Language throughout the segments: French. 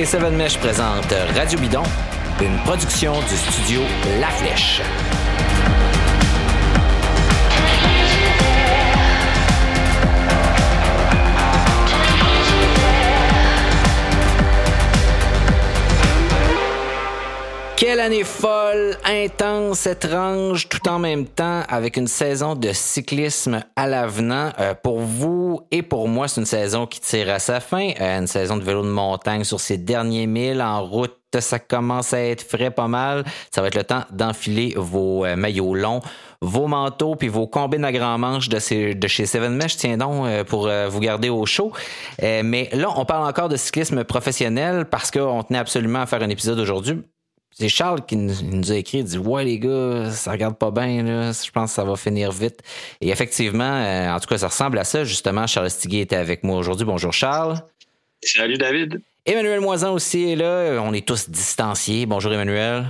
Et Seven Mesh présentent Radio Bidon, une production du studio La Flèche. Quelle année folle, intense, étrange, tout en même temps, avec une saison de cyclisme à l'avenant. Euh, pour vous et pour moi, c'est une saison qui tire à sa fin. Euh, une saison de vélo de montagne sur ces derniers milles en route. Ça commence à être frais pas mal. Ça va être le temps d'enfiler vos euh, maillots longs, vos manteaux puis vos combines à grand manche de, de chez Seven Mesh. Tiens donc pour vous garder au chaud. mais là, on parle encore de cyclisme professionnel parce qu'on tenait absolument à faire un épisode aujourd'hui c'est Charles qui nous, a écrit, il dit Ouais, les gars, ça regarde pas bien, là. je pense que ça va finir vite. Et effectivement, euh, en tout cas, ça ressemble à ça. Justement, Charles Stiguet était avec moi aujourd'hui. Bonjour, Charles. Salut, David. Emmanuel Moisan aussi est là. On est tous distanciés. Bonjour, Emmanuel.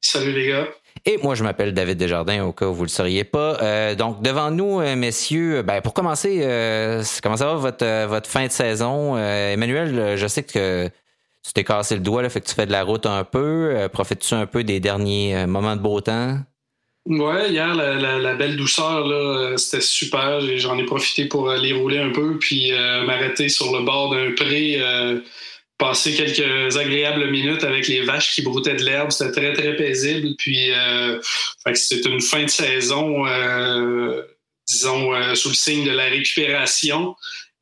Salut, les gars. Et moi, je m'appelle David Desjardins, au cas où vous le sauriez pas. Euh, donc, devant nous, euh, messieurs, ben, pour commencer, comment ça va votre, votre fin de saison? Emmanuel, je sais que tu t'es cassé le doigt, là, fait que tu fais de la route un peu. Euh, profites-tu un peu des derniers euh, moments de beau temps? Ouais, hier, la, belle douceur, euh, c'était super. J'en ai profité pour aller rouler un peu, puis m'arrêter sur le bord d'un pré, passer quelques agréables minutes avec les vaches qui broutaient de l'herbe. C'était très, très paisible. Puis, c'est une fin de saison, disons, sous le signe de la récupération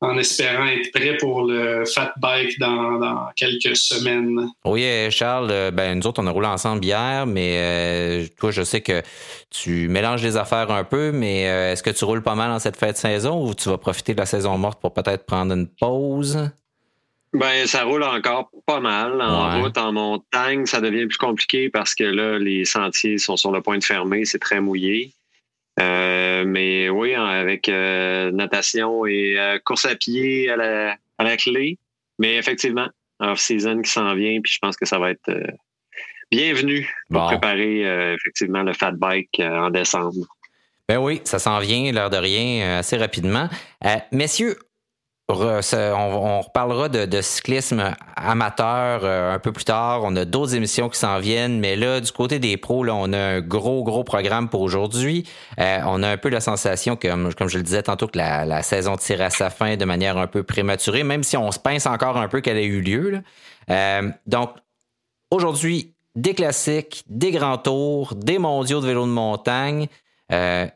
en espérant être prêt pour le fat bike dans, quelques semaines. Oui, Charles, euh, ben, nous autres, on a roulé ensemble hier, mais euh, toi, je sais que tu mélanges les affaires un peu, mais euh, est-ce que tu roules pas mal en cette fête de saison ou tu vas profiter de la saison morte pour peut-être prendre une pause? Ben, ça roule encore pas mal. En route, en montagne, ça devient plus compliqué parce que là, les sentiers sont sur le point de fermer, c'est très mouillé. Euh, mais oui, avec euh, natation et euh, course à pied à la, à la clé. Mais effectivement, off-season qui s'en vient, puis je pense que ça va être bienvenu pour préparer effectivement le fat bike en décembre. Ben oui, ça s'en vient, l'air de rien, assez rapidement. messieurs, on, reparlera de, cyclisme amateur euh, un peu plus tard. On a d'autres émissions qui s'en viennent, mais là, du côté des pros, on a un gros, gros programme pour aujourd'hui. Euh, on a un peu la sensation, que, comme je le disais tantôt, que la, saison tire à sa fin de manière un peu prématurée, même si on se pince encore un peu qu'elle ait eu lieu. Euh, donc, aujourd'hui, des classiques, des grands tours, des mondiaux de vélo de montagne. je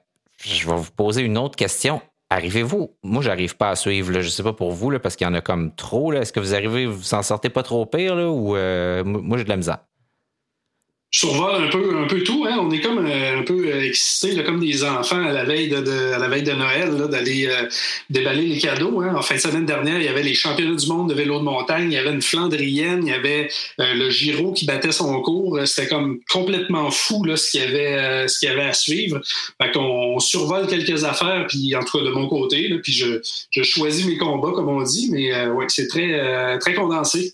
vais vous poser une autre question. Arrivez-vous? Moi, j'arrive pas à suivre. Là. Je sais pas pour vous, parce qu'il y en a comme trop. Est-ce que vous arrivez, vous en sortez pas trop pire, ou euh, moi j'ai de la misère? Je survole un peu, un peu tout. Hein. On est comme euh, un peu euh, excités, comme des enfants à la veille de, à la veille de Noël, d'aller euh, déballer les cadeaux. Hein. En fin de semaine dernière, il y avait les championnats du monde de vélo de montagne, il y avait une Flandrienne, il y avait le Giro qui battait son cours. C'était comme complètement fou là, ce qu'il y avait, ce y avait à suivre. Fait qu'on survole quelques affaires, puis en tout cas de mon côté, là, puis je, je choisis mes combats comme on dit, mais ouais, c'est très, très condensé.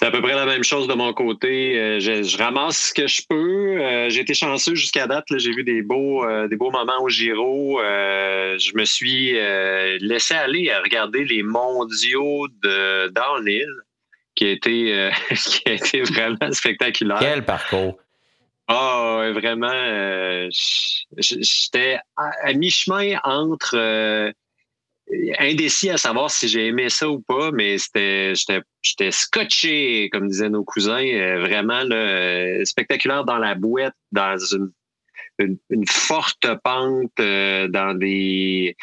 C'est à peu près la même chose de mon côté. Euh, je, ramasse ce que je peux. Euh, j'ai été chanceux jusqu'à date. J'ai vu des beaux, euh, des beaux moments au Giro. je me suis laissé aller à regarder les mondiaux de downhill, qui a été, qui a été vraiment spectaculaire. Quel parcours! Ah, vraiment. J'étais à mi-chemin entre indécis à savoir si j'ai aimé ça ou pas, mais c'était j'étais scotché, comme disaient nos cousins, euh, vraiment là, euh, spectaculaire dans la boîte, dans une, une, forte pente, euh, dans des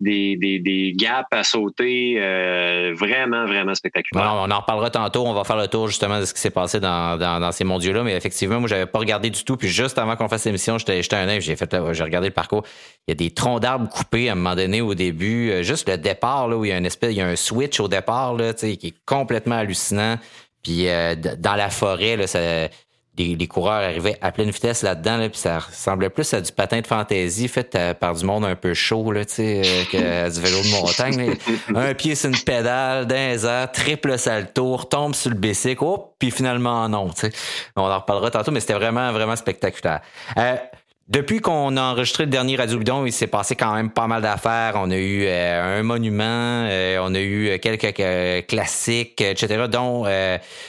des, des, gaps à sauter euh, vraiment, vraiment spectaculaires. on en reparlera tantôt. On va faire le tour justement de ce qui s'est passé dans, dans, ces mondiaux-là. Mais effectivement, moi, j'avais pas regardé du tout. Puis juste avant qu'on fasse l'émission, j'étais un œil, j'ai fait j'ai regardé le parcours. Il y a des troncs d'arbres coupés à un moment donné au début. Euh, juste le départ, là, où il y a une espèce, il y a un switch au départ, là, qui est complètement hallucinant. Puis euh, dans la forêt, là, ça les, coureurs arrivaient à pleine vitesse là-dedans, là, puis ça ressemblait plus à du patin de fantaisie fait euh, par du monde un peu chaud, là, euh, que du vélo de montagne. un pied sur une pédale, d'un air, triple salto, tombe sur le bicycle, oh, puis finalement non. sais On en reparlera tantôt, mais c'était vraiment, vraiment spectaculaire. Euh, depuis qu'on a enregistré le dernier Radio Bidon, il s'est passé quand même pas mal d'affaires. On a eu euh, un monument, euh, on a eu quelques euh, classiques, etc. Dont,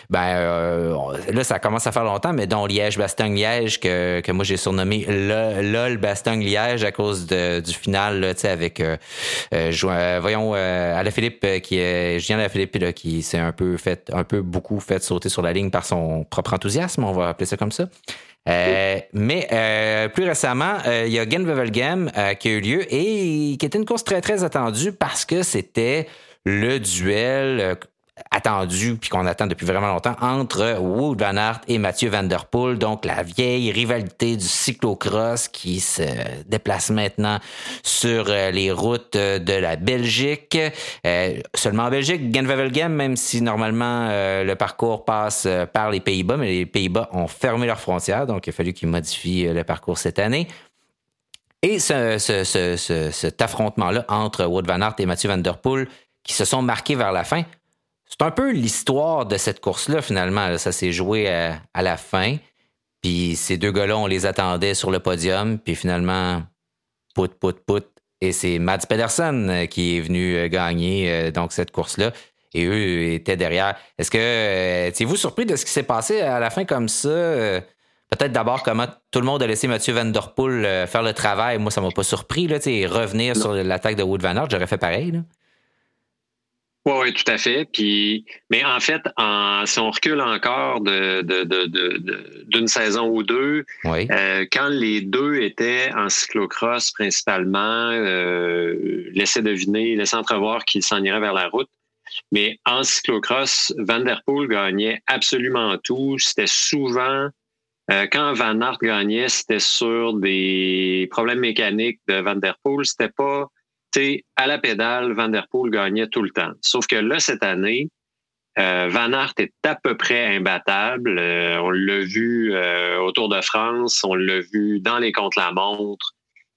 ben, là, ça commence à faire longtemps, mais dont Liège-Bastogne-Liège, que, que moi j'ai surnommé LOL Bastogne-Liège à cause du final, là, avec, voyons, Philippe, qui est, Julien Philippe, là, qui s'est un peu fait, un peu beaucoup fait sauter sur la ligne par son propre enthousiasme, on va appeler ça comme ça. Euh, mais euh, plus récemment, euh, il y a Game qui a eu lieu et qui était une course très très attendue parce que c'était le duel attendu puis qu'on attend depuis vraiment longtemps entre Wood Van Aert et Mathieu Van Der Poel. Donc la vieille rivalité du cyclocross qui se déplace maintenant sur euh, les routes de la Belgique. Euh, seulement en Belgique, Genvevelgem, même si normalement euh, le parcours passe par les Pays-Bas, mais les Pays-Bas ont fermé leurs frontières, donc il a fallu qu'ils modifient le parcours cette année. Et ce, cet affrontement-là entre Wood Van Aert et Mathieu Van Der Poel, qui se sont marqués vers la fin, c'est un peu l'histoire de cette course-là, finalement. Ça s'est joué à, la fin. Puis ces deux gars-là, on les attendait sur le podium. Puis finalement, pout, pout, pout. Et c'est Mads Pedersen euh, qui est venu euh, gagner euh, donc cette course-là. Et eux étaient derrière. Est-ce que êtes-vous surpris de ce qui s'est passé à la fin comme ça? Peut-être d'abord comment tout le monde a laissé Mathieu Van Der Poel faire le travail. Moi, ça m'a pas surpris. Là, revenir sur l'attaque de Wood Van Aert, j'aurais fait pareil. Là. Oui, oui, tout à fait. Puis, mais en fait, en, si on recule encore de, de, de, d'une saison ou deux, euh, quand les deux étaient en cyclocross principalement, euh, laissaient deviner, laissaient entrevoir qu'ils s'en iraient vers la route. Mais en cyclocross, Van Der Poel gagnait absolument tout. C'était souvent euh, quand Van Aert gagnait, c'était sur des problèmes mécaniques de Van Der Poel. C'était pas à la pédale, Van Der Poel gagnait tout le temps. Sauf que là, cette année, euh, Van Aert est à peu près imbattable. Euh, on l'a vu euh, au Tour de France, on l'a vu dans les contre-la-montre.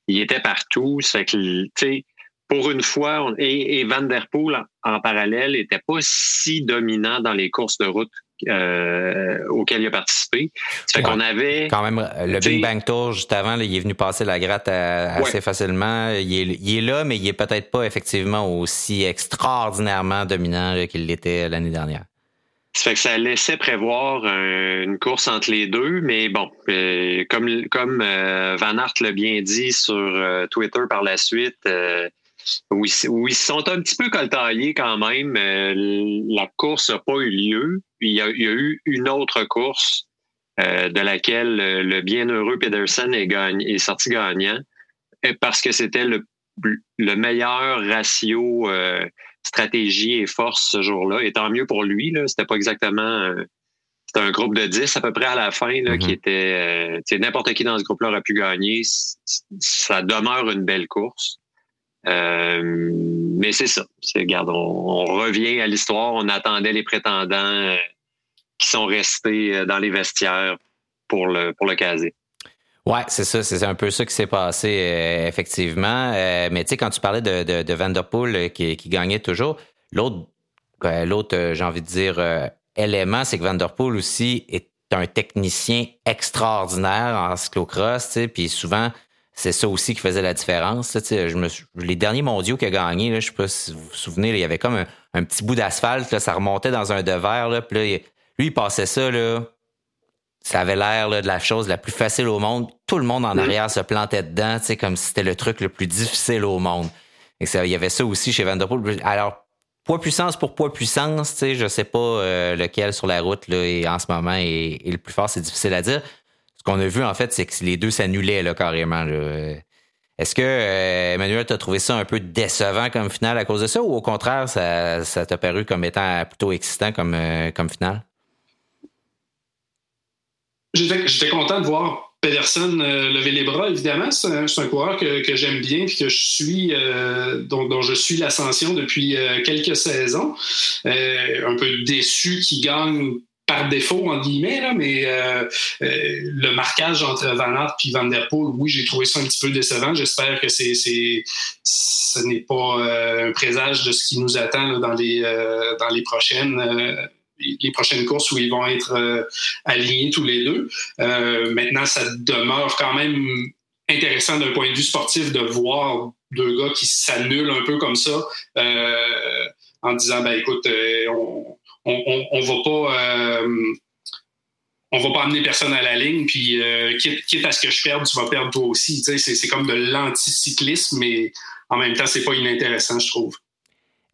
Il était partout. Que, pour une fois, et, Van Der Poel, en, parallèle, n'était pas si dominant dans les courses de route euh, auquel il a participé. Ça fait qu'on avait... Quand même, le Big Bang Tour, juste avant, il est venu passer la gratte euh, assez facilement. Il est, là, mais il est peut-être pas effectivement aussi extraordinairement dominant qu'il l'était l'année dernière. Ça fait que ça laissait prévoir une course entre les deux, mais bon, euh, comme, comme Van Aert l'a bien dit sur Twitter par la suite, où ils, sont un petit peu coltaillés quand même. la course n'a pas eu lieu il y a, eu une autre course euh, de laquelle euh, le bienheureux Pedersen est, est sorti gagnant parce que c'était le, le meilleur ratio euh, stratégie et force ce jour-là. Et tant mieux pour lui. C'était pas exactement. c'était un groupe de 10 à peu près à la fin là, qui mm-hmm. était. n'importe qui dans ce groupe-là aurait pu gagner. Ça demeure une belle course. Euh, mais c'est ça. Regarde, on, revient à l'histoire. On attendait les prétendants euh, qui sont restés euh, dans les vestiaires pour le, pour le caser. Ouais, c'est ça, c'est un peu ça qui s'est passé effectivement. mais tu sais, quand tu parlais de, de, de Vanderpool qui, gagnait toujours, l'autre, l'autre, j'ai envie de dire élément, c'est que Vanderpool aussi est un technicien extraordinaire en cyclocross, tu puis souvent c'est ça aussi qui faisait la différence. je me, les derniers mondiaux qu'il a gagné, là, je sais pas si vous vous souvenez, il y avait comme un, petit bout d'asphalte, ça remontait dans un devers. Là, puis là, lui, il passait ça, là, ça avait l'air de la chose la plus facile au monde. Tout le monde en arrière se plantait dedans, comme si c'était le truc le plus difficile au monde. Et ça, il y avait ça aussi chez Vanderpool. Alors, poids puissance pour poids puissance, je sais pas euh, lequel sur la route là, et en ce moment est le plus fort, c'est difficile à dire qu'on a vu, en fait, c'est que les deux s'annulaient là, carrément. Est-ce que, euh, Emmanuel, tu as trouvé ça un peu décevant comme finale à cause de ça ou au contraire, ça, t'a paru comme étant plutôt excitant comme, euh, comme finale? J'étais content de voir Pedersen euh, lever les bras, évidemment. C'est un, coureur que, j'aime bien et que je suis, dont, je suis l'ascension depuis quelques saisons. un peu déçu qu'il gagne par défaut, en guillemets, là, mais euh, euh, le marquage entre Van Aert et Van Der Poel, oui, j'ai trouvé ça un petit peu décevant. J'espère que c'est, c'est, ce n'est pas euh, un présage de ce qui nous attend dans, les, dans les prochaines les prochaines courses où ils vont être alignés tous les deux. maintenant, ça demeure quand même intéressant d'un point de vue sportif de voir deux gars qui s'annulent un peu comme ça en disant ben écoute, on, on, on, va pas on va pas amener personne à la ligne, puis quitte, à ce que je perde, tu vas perdre toi aussi. C'est comme de l'anticyclisme, mais en même temps, c'est pas inintéressant, je trouve.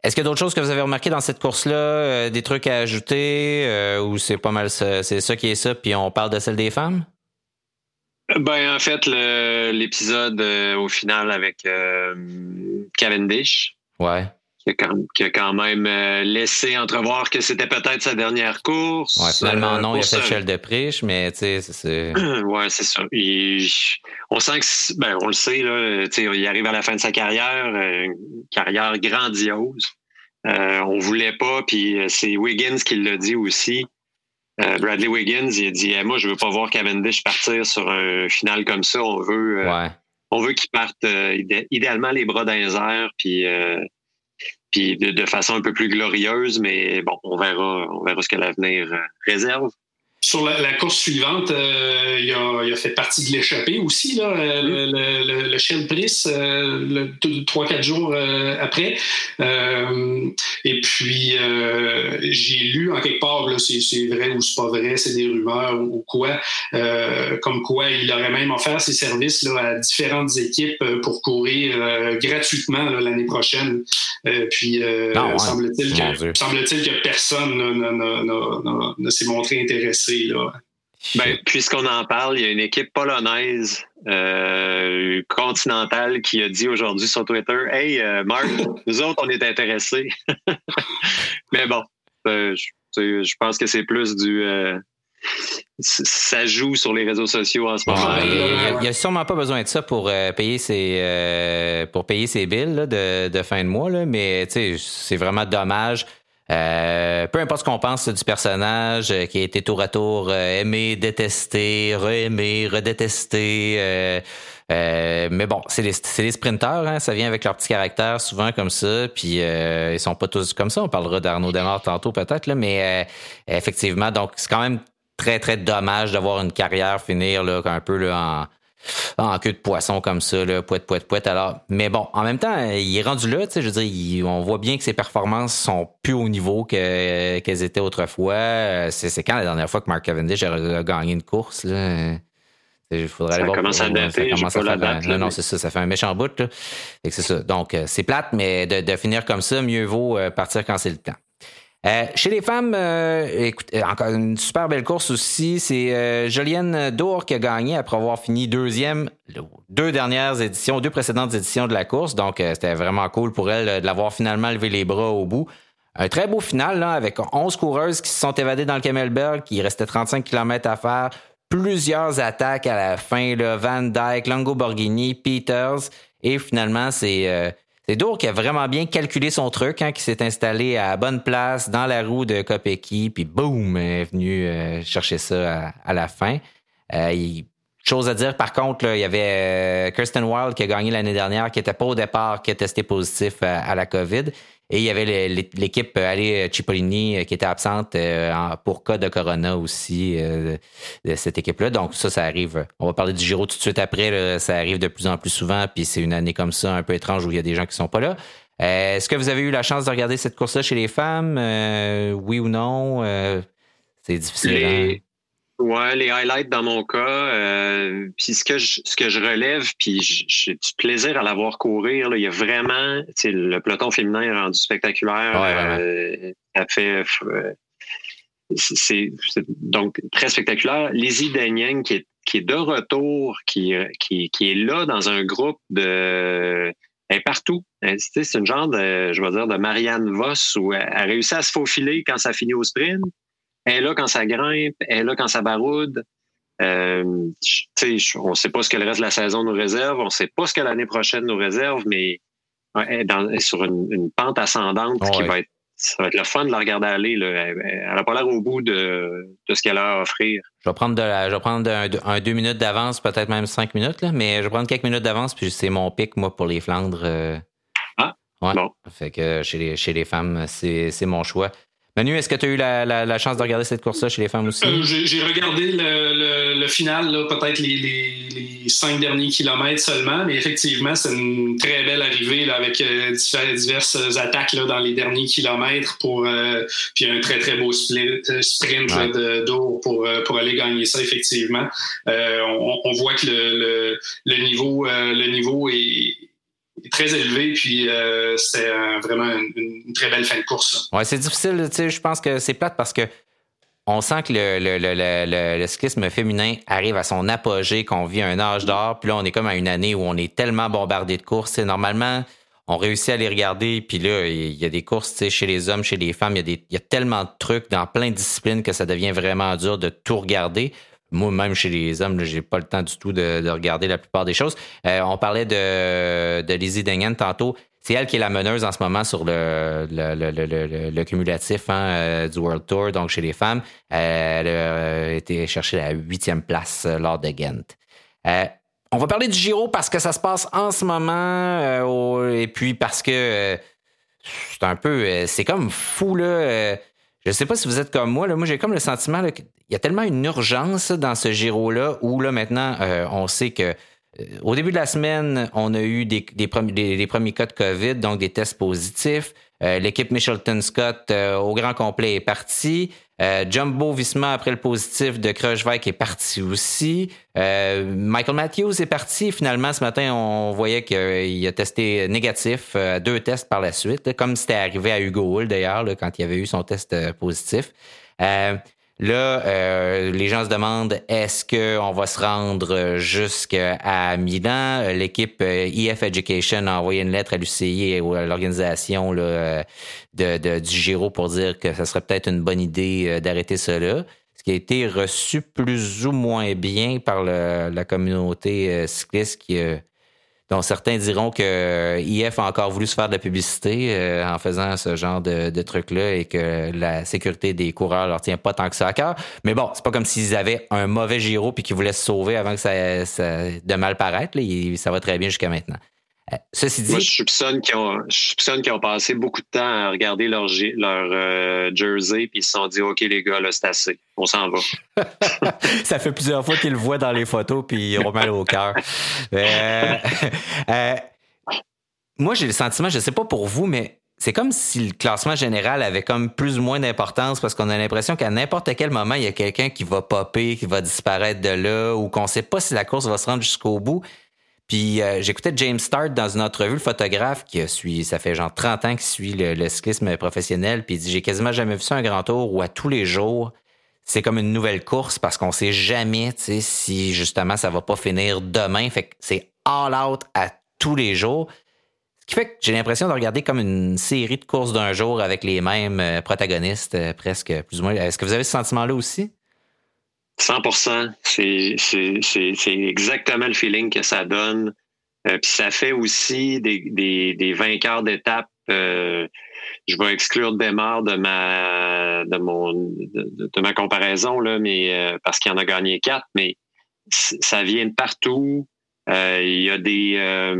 Est-ce qu'il y a d'autres choses que vous avez remarqué dans cette course-là, euh, des trucs à ajouter, euh, ou c'est pas mal ça, c'est ça qui est ça, puis on parle de celle des femmes? Ben en fait, l'épisode euh, au final avec Cavendish. Ouais qui a, quand, même euh, laissé entrevoir que c'était peut-être sa dernière course. Ouais, finalement, euh, non, il a fait Shell de Priche, mais tu sais, c'est. ouais, c'est ça. on sent que, ben, on le sait, là, tu sais, il arrive à la fin de sa carrière, euh, une carrière grandiose. on voulait pas, puis c'est Wiggins qui l'a dit aussi. Bradley Wiggins, il a dit Moi, je veux pas voir Cavendish partir sur un final comme ça. On veut, on veut qu'il parte idéalement les bras dans les airs, puis puis de, façon un peu plus glorieuse, mais bon, on verra, on verra ce que l'avenir euh, réserve. Sur la, course suivante, euh, il, a, fait partie de l'échappée aussi, là, euh, le, le, le, Shell euh, trois, quatre jours après. et puis, j'ai lu en quelque part, c'est, vrai ou c'est pas vrai, c'est des rumeurs ou, quoi, comme quoi il aurait même offert ses services là, à différentes équipes pour courir gratuitement l'année prochaine. puis, ah, semble-t-il, que, semble-t-il que personne ne s'est montré intéressé ben, puisqu'on en parle, il y a une équipe polonaise euh, continentale qui a dit aujourd'hui sur Twitter Hey, euh, Marc, nous autres, on est intéressés. Mais bon, euh, je, pense que c'est plus du. ça joue sur les réseaux sociaux en ce moment. Il n'y a, sûrement pas besoin de ça pour payer ses pour payer ses billes de, de, fin de mois, là, mais c'est vraiment dommage. Euh, peu importe ce qu'on pense du personnage euh, qui a été tour à tour euh, aimé, détesté, re-aimé, redétesté. mais bon, c'est les, les sprinteurs, hein, ça vient avec leur petit caractère souvent comme ça. Puis ils sont pas tous comme ça. On parlera d'Arnaud Demar tantôt peut-être, mais effectivement, donc c'est quand même très très dommage d'avoir une carrière finir là, un peu là, en en queue de poisson comme ça, là, poète, poète, poète. Alors, mais bon, en même temps, il est rendu là, tu sais, je veux dire, on voit bien que ses performances sont plus au niveau qu'elles étaient autrefois. C'est quand la dernière fois que Mark Cavendish a, gagné une course, là? Il faudrait ça aller voir. Commence à dater, ça commence à date, non, non, c'est ça, ça fait un méchant bout. Là. c'est ça. Donc, euh, c'est plate, mais de, de, finir comme ça, mieux vaut euh, partir quand c'est le temps. Euh, chez les femmes, euh, écoute, euh, encore une super belle course aussi. C'est Jolienne Dour qui a gagné après avoir fini deuxième deux dernières éditions, deux précédentes éditions de la course. Donc, c'était vraiment cool pour elle de l'avoir finalement levé les bras au bout. Un très beau final là, avec 11 coureuses qui se sont évadées dans le Camelberg. Il restait 35 km à faire. Plusieurs attaques à la fin. Là, Van Dyke, Longo Borghini, Peters. Et finalement, c'est c'est Dour qui a vraiment bien calculé son truc, hein, qui s'est installé à bonne place dans la roue de Kopecky, puis boum, est venu euh, chercher ça à, la fin. Euh, chose à dire, par contre, il y avait euh, Kirsten Wild qui a gagné l'année dernière, qui n'était pas au départ, qui a testé positif à la COVID. Et il y avait l'équipe euh, euh, Cipollini euh, qui était absente pour cas de Corona aussi de cette équipe-là. Donc ça, ça arrive. On va parler du Giro tout de suite après. ça arrive de plus en plus souvent. Puis c'est une année comme ça, un peu étrange où il y a des gens qui sont pas là. Est-ce que vous avez eu la chance de regarder cette course-là chez les femmes? oui ou non? c'est difficile. Hein? Ouais, les highlights dans mon cas. Euh, puis ce que je, ce que je relève, puis j'ai du plaisir à la voir courir. Là, il y a vraiment, le peloton féminin est rendu spectaculaire. Euh, ça fait, euh, c'est donc très spectaculaire. Lizzie Danieng qui est qui est de retour, qui, qui, qui est là dans un groupe de elle est partout. C'est une genre de, je vais dire, de Marianne Voss où elle a réussi à se faufiler quand ça finit au sprint. Elle est là quand ça grimpe, elle est là quand ça baroude. Euh, on ne sait pas ce que le reste de la saison nous réserve, on ne sait pas ce que l'année prochaine nous réserve, mais elle est, dans, sur une, pente ascendante qui va être ça va être le fun de la regarder aller. Là. Elle n'a pas l'air au bout de, de ce qu'elle a à offrir. Je vais prendre, de je vais prendre un, deux minutes d'avance, peut-être même cinq minutes, là, mais je vais prendre quelques minutes d'avance, puis c'est mon pic, moi, pour les Flandres. Euh. Ah, bon. Fait que chez les, chez les femmes, c'est mon choix. Manu, est-ce que tu as eu la, chance de regarder cette course-là chez les femmes aussi? Euh, j'ai regardé le, final, peut-être les, cinq derniers kilomètres seulement, mais effectivement, c'est une très belle arrivée avec euh, diverses attaques dans les derniers kilomètres pour euh, puis un très très beau sprint d'eau pour, pour aller gagner ça, effectivement. On, voit que le, niveau, le niveau est très élevé, puis euh, c'est vraiment une, très belle fin de course. Ouais, c'est difficile, tu sais, je pense que c'est plate parce que on sent que le, le, le, cyclisme féminin arrive à son apogée, qu'on vit un âge d'or, puis là, on est comme à une année où on est tellement bombardé de courses. normalement, on réussit à les regarder, puis là, il y a des courses chez les hommes, chez les femmes, il y, a il y a tellement de trucs dans plein de disciplines que ça devient vraiment dur de tout regarder. Moi, même chez les hommes, j'ai pas le temps du tout de, regarder la plupart des choses. Euh, on parlait de, de Lizzie Dingen tantôt. C'est elle qui est la meneuse en ce moment sur le, cumulatif hein, euh, du World Tour, donc chez les femmes. elle a été chercher la huitième place euh, lors de Ghent. on va parler du Giro parce que ça se passe en ce moment et puis parce que c'est un peu, c'est comme fou là. Je sais pas si vous êtes comme moi. Là. Moi, j'ai comme le sentiment qu'il y a tellement une urgence dans ce Giro-là où là, maintenant, euh, on sait que euh, au début de la semaine, on a eu des, premiers cas de COVID, donc des tests positifs. Euh, l'équipe Michelton Scott au grand complet est partie. Euh, Jumbo Visma, après le positif de Kruijswijk, est parti aussi. Euh, Michael Matthews est parti. Finalement, ce matin, on voyait qu'il a testé négatif, euh, deux tests par la suite, comme c'était arrivé à Hugo Hull d'ailleurs, quand il avait eu son test positif. Là, euh, les gens se demandent est-ce qu'on va se rendre jusqu'à Milan? L'équipe EF euh, Education a envoyé une lettre à l'UCI et à l'organisation de, de, du Giro pour dire que ce serait peut-être une bonne idée euh, d'arrêter cela. Ce qui a été reçu plus ou moins bien par la communauté cycliste qui dont certains diront que euh, IF a encore voulu se faire de la publicité euh, en faisant ce genre de, de truc-là et que la sécurité des coureurs leur tient pas tant que ça à cœur. Mais bon, c'est pas comme s'ils avaient un mauvais Giro puis qu'ils voulaient se sauver avant que ça, ça de mal paraître. Là. Ça va très bien jusqu'à maintenant. Euh, ceci dit. Moi, je soupçonne qu'ils ont, ont passé beaucoup de temps à regarder leur, leur euh, jersey puis ils se sont dit OK, les gars, là, c'est assez. On s'en va. ça fait plusieurs fois qu'ils le voient dans les photos puis ils ont mal au cœur. Euh, moi, j'ai le sentiment, je sais pas pour vous, mais c'est comme si le classement général avait comme plus ou moins d'importance parce qu'on a l'impression qu'à n'importe quel moment, il y a quelqu'un qui va popper, qui va disparaître de là ou qu'on sait pas si la course va se rendre jusqu'au bout. Puis euh, j'écoutais James Start dans une entrevue, le photographe qui suit, ça fait genre 30 ans qu'il suit le, cyclisme professionnel, puis il dit j'ai quasiment jamais vu ça un grand tour où à tous les jours c'est comme une nouvelle course parce qu'on sait jamais, si justement ça va pas finir demain. Fait que c'est all out à tous les jours. Ce qui fait que j'ai l'impression de regarder comme une série de courses d'un jour avec les mêmes euh, protagonistes, euh, presque plus ou moins. Est-ce que vous avez ce sentiment-là aussi? 100 C'est exactement le feeling que ça donne. Euh, puis ça fait aussi des, des, des vainqueurs d'étape. Euh, je vais exclure Demar de ma de mon de, ma comparaison là, mais euh, parce qu'il en a gagné quatre, mais ça vient de partout. il y a des,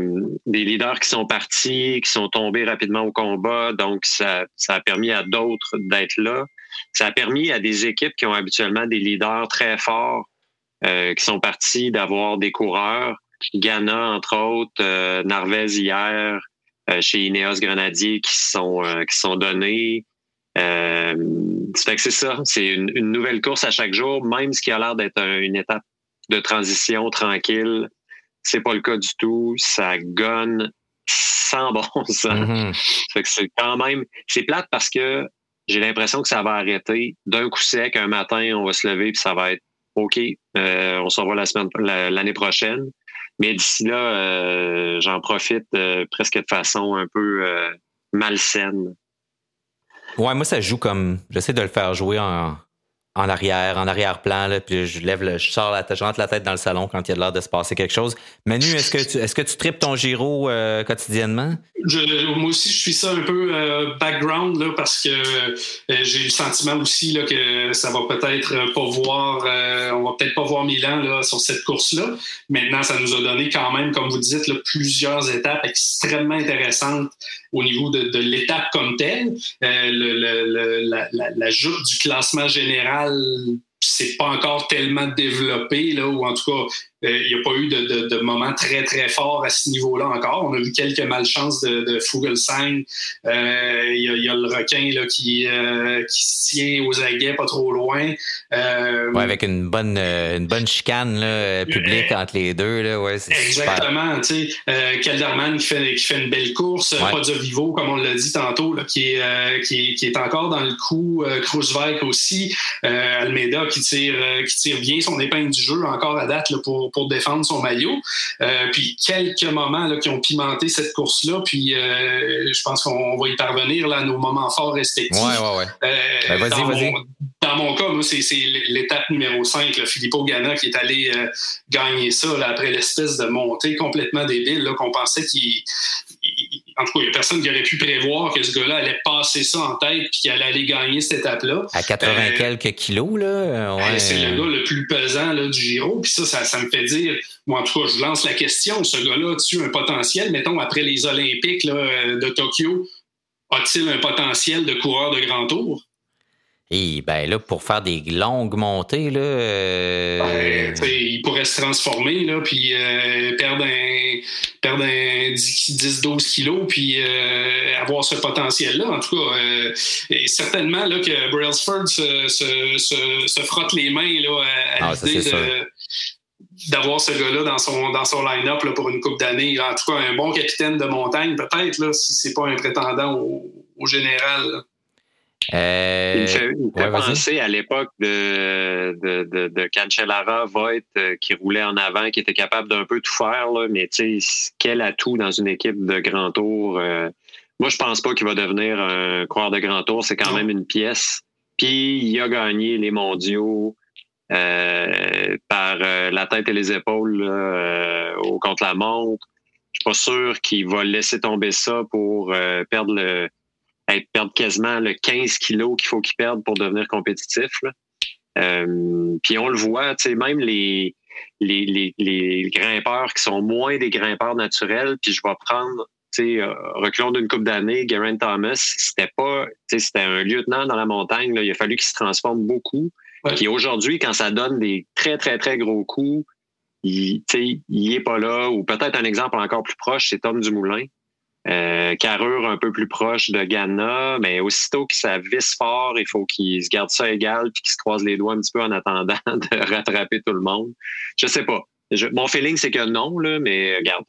des leaders qui sont partis, qui sont tombés rapidement au combat, donc ça, ça a permis à d'autres d'être là ça a permis à des équipes qui ont habituellement des leaders très forts, euh, qui sont partis d'avoir des coureurs. Ghana, entre autres, euh, Narvez hier, euh, chez Ineos Grenadier, qui sont qui sont donnés. Euh, c'est ça, c'est une, nouvelle course à chaque jour, même ce qui a l'air d'être une étape de transition tranquille. C'est pas le cas du tout. Ça gonne sans bon sens. Mm-hmm. c'est quand même, c'est plate parce que j'ai l'impression que ça va arrêter d'un coup sec. Un matin, on va se lever puis ça va être OK. Euh, on se revoit la semaine l'année prochaine. Mais d'ici là, euh, j'en profite euh, presque de façon un peu malsaine. Ouais, moi, ça joue comme. J'essaie de le faire jouer en, en arrière, en arrière-plan, puis je lève le, je sors la tête, je rentre la tête dans le salon quand il y a l'air de se passer quelque chose. Manu, est-ce que tu, est-ce que tu tripes ton Giro euh, quotidiennement? Moi aussi, je suis ça un peu euh, background là, parce que euh, j'ai le sentiment aussi là, que ça va peut-être pas voir, on va peut-être pas voir Milan là, sur cette course-là. Maintenant, ça nous a donné quand même, comme vous dites, plusieurs étapes extrêmement intéressantes au niveau de, l'étape comme telle. le, le, la, la, du classement général c'est pas encore tellement développé, ou en tout cas, euh, il n'y a pas eu de, de, de, moment très, très fort à ce niveau-là encore. On a vu quelques malchances de, de Fugelsang. Euh, il y, y, a le requin là, qui, euh, qui se tient aux aguets pas trop loin. Euh, ouais, avec une bonne, une bonne chicane là, publique entre les deux. Là, ouais, exactement. Tu sais, Kelderman qui fait, qui fait une belle course. Ouais. Vivo, comme on l'a dit tantôt, là, qui, est, qui, est, qui est encore dans le coup. Kruiswijk aussi. Almeida qui tire, qui tire bien son épingle du jeu encore à date là, pour pour, défendre son maillot. Euh, puis quelques moments là, qui ont pimenté cette course-là. Puis euh, je pense qu'on va y parvenir là, à nos moments forts respectifs. Ouais, ouais, ouais. Euh, ben, vas-y, vas-y. Dans mon cas, moi, c'est, l'étape numéro 5, là, Filippo Ganna qui est allé euh, gagner ça là, après l'espèce de montée complètement débile là, qu'on pensait qu'il en tout cas, il n'y a personne qui aurait pu prévoir que ce gars-là allait passer ça en tête puis qu'il allait aller gagner cette étape-là. À 80 euh, quelques kilos, là. Ouais. C'est le gars le plus pesant là, du Giro. Puis ça, ça, ça, me fait dire, moi, en tout cas, je lance la question, ce gars-là a-tu un potentiel, mettons, après les Olympiques là, de Tokyo, a-t-il un potentiel de coureur de grand tour? Et ben là, pour faire des longues montées, là. Euh... Ben, il pourrait se transformer, là, puis euh, perdre un, perdre un 10-12 kilos, puis euh, avoir ce potentiel-là. En tout cas, et certainement là, que Brailsford se, se, se, se, frotte les mains là, à, à ah, l'idée de d'avoir ce gars-là dans son, dans son line-up là, pour une coupe d'années. En tout cas, un bon capitaine de montagne, peut-être, là, si c'est pas un prétendant au, au général. Là. Euh, il me fait, il me fait penser à l'époque de, de, de, de Cancellara, Voigt, euh, qui roulait en avant, qui était capable d'un peu tout faire, là, mais tu sais, quel atout dans une équipe de grand tour. Euh, moi, je pense pas qu'il va devenir un coureur de grand tour. C'est quand même une pièce. Puis, il a gagné les mondiaux euh, par la tête et les épaules au contre la montre. Je suis pas sûr qu'il va laisser tomber ça pour perdre le être perdre quasiment le 15 kilos qu'il faut qu'il perde pour devenir compétitif. Euh, puis on le voit, tu sais, même les, les, les, les, grimpeurs qui sont moins des grimpeurs naturels, puis je vais prendre, tu sais, euh, reculons d'une coupe d'années, Geraint Thomas, c'était pas, tu sais, c'était un lieutenant dans la montagne, là, il a fallu qu'il se transforme beaucoup. Puis aujourd'hui, quand ça donne des très, très, très gros coups, il, il est pas là. Ou peut-être un exemple encore plus proche, c'est Tom Dumoulin. Euh, carrure un peu plus proche de Ghana, mais aussitôt que ça visse fort, il faut qu'il se garde ça égal puis qu'il se croise les doigts un petit peu en attendant de rattraper tout le monde. Je sais pas. mon feeling, c'est que non, là, mais regarde.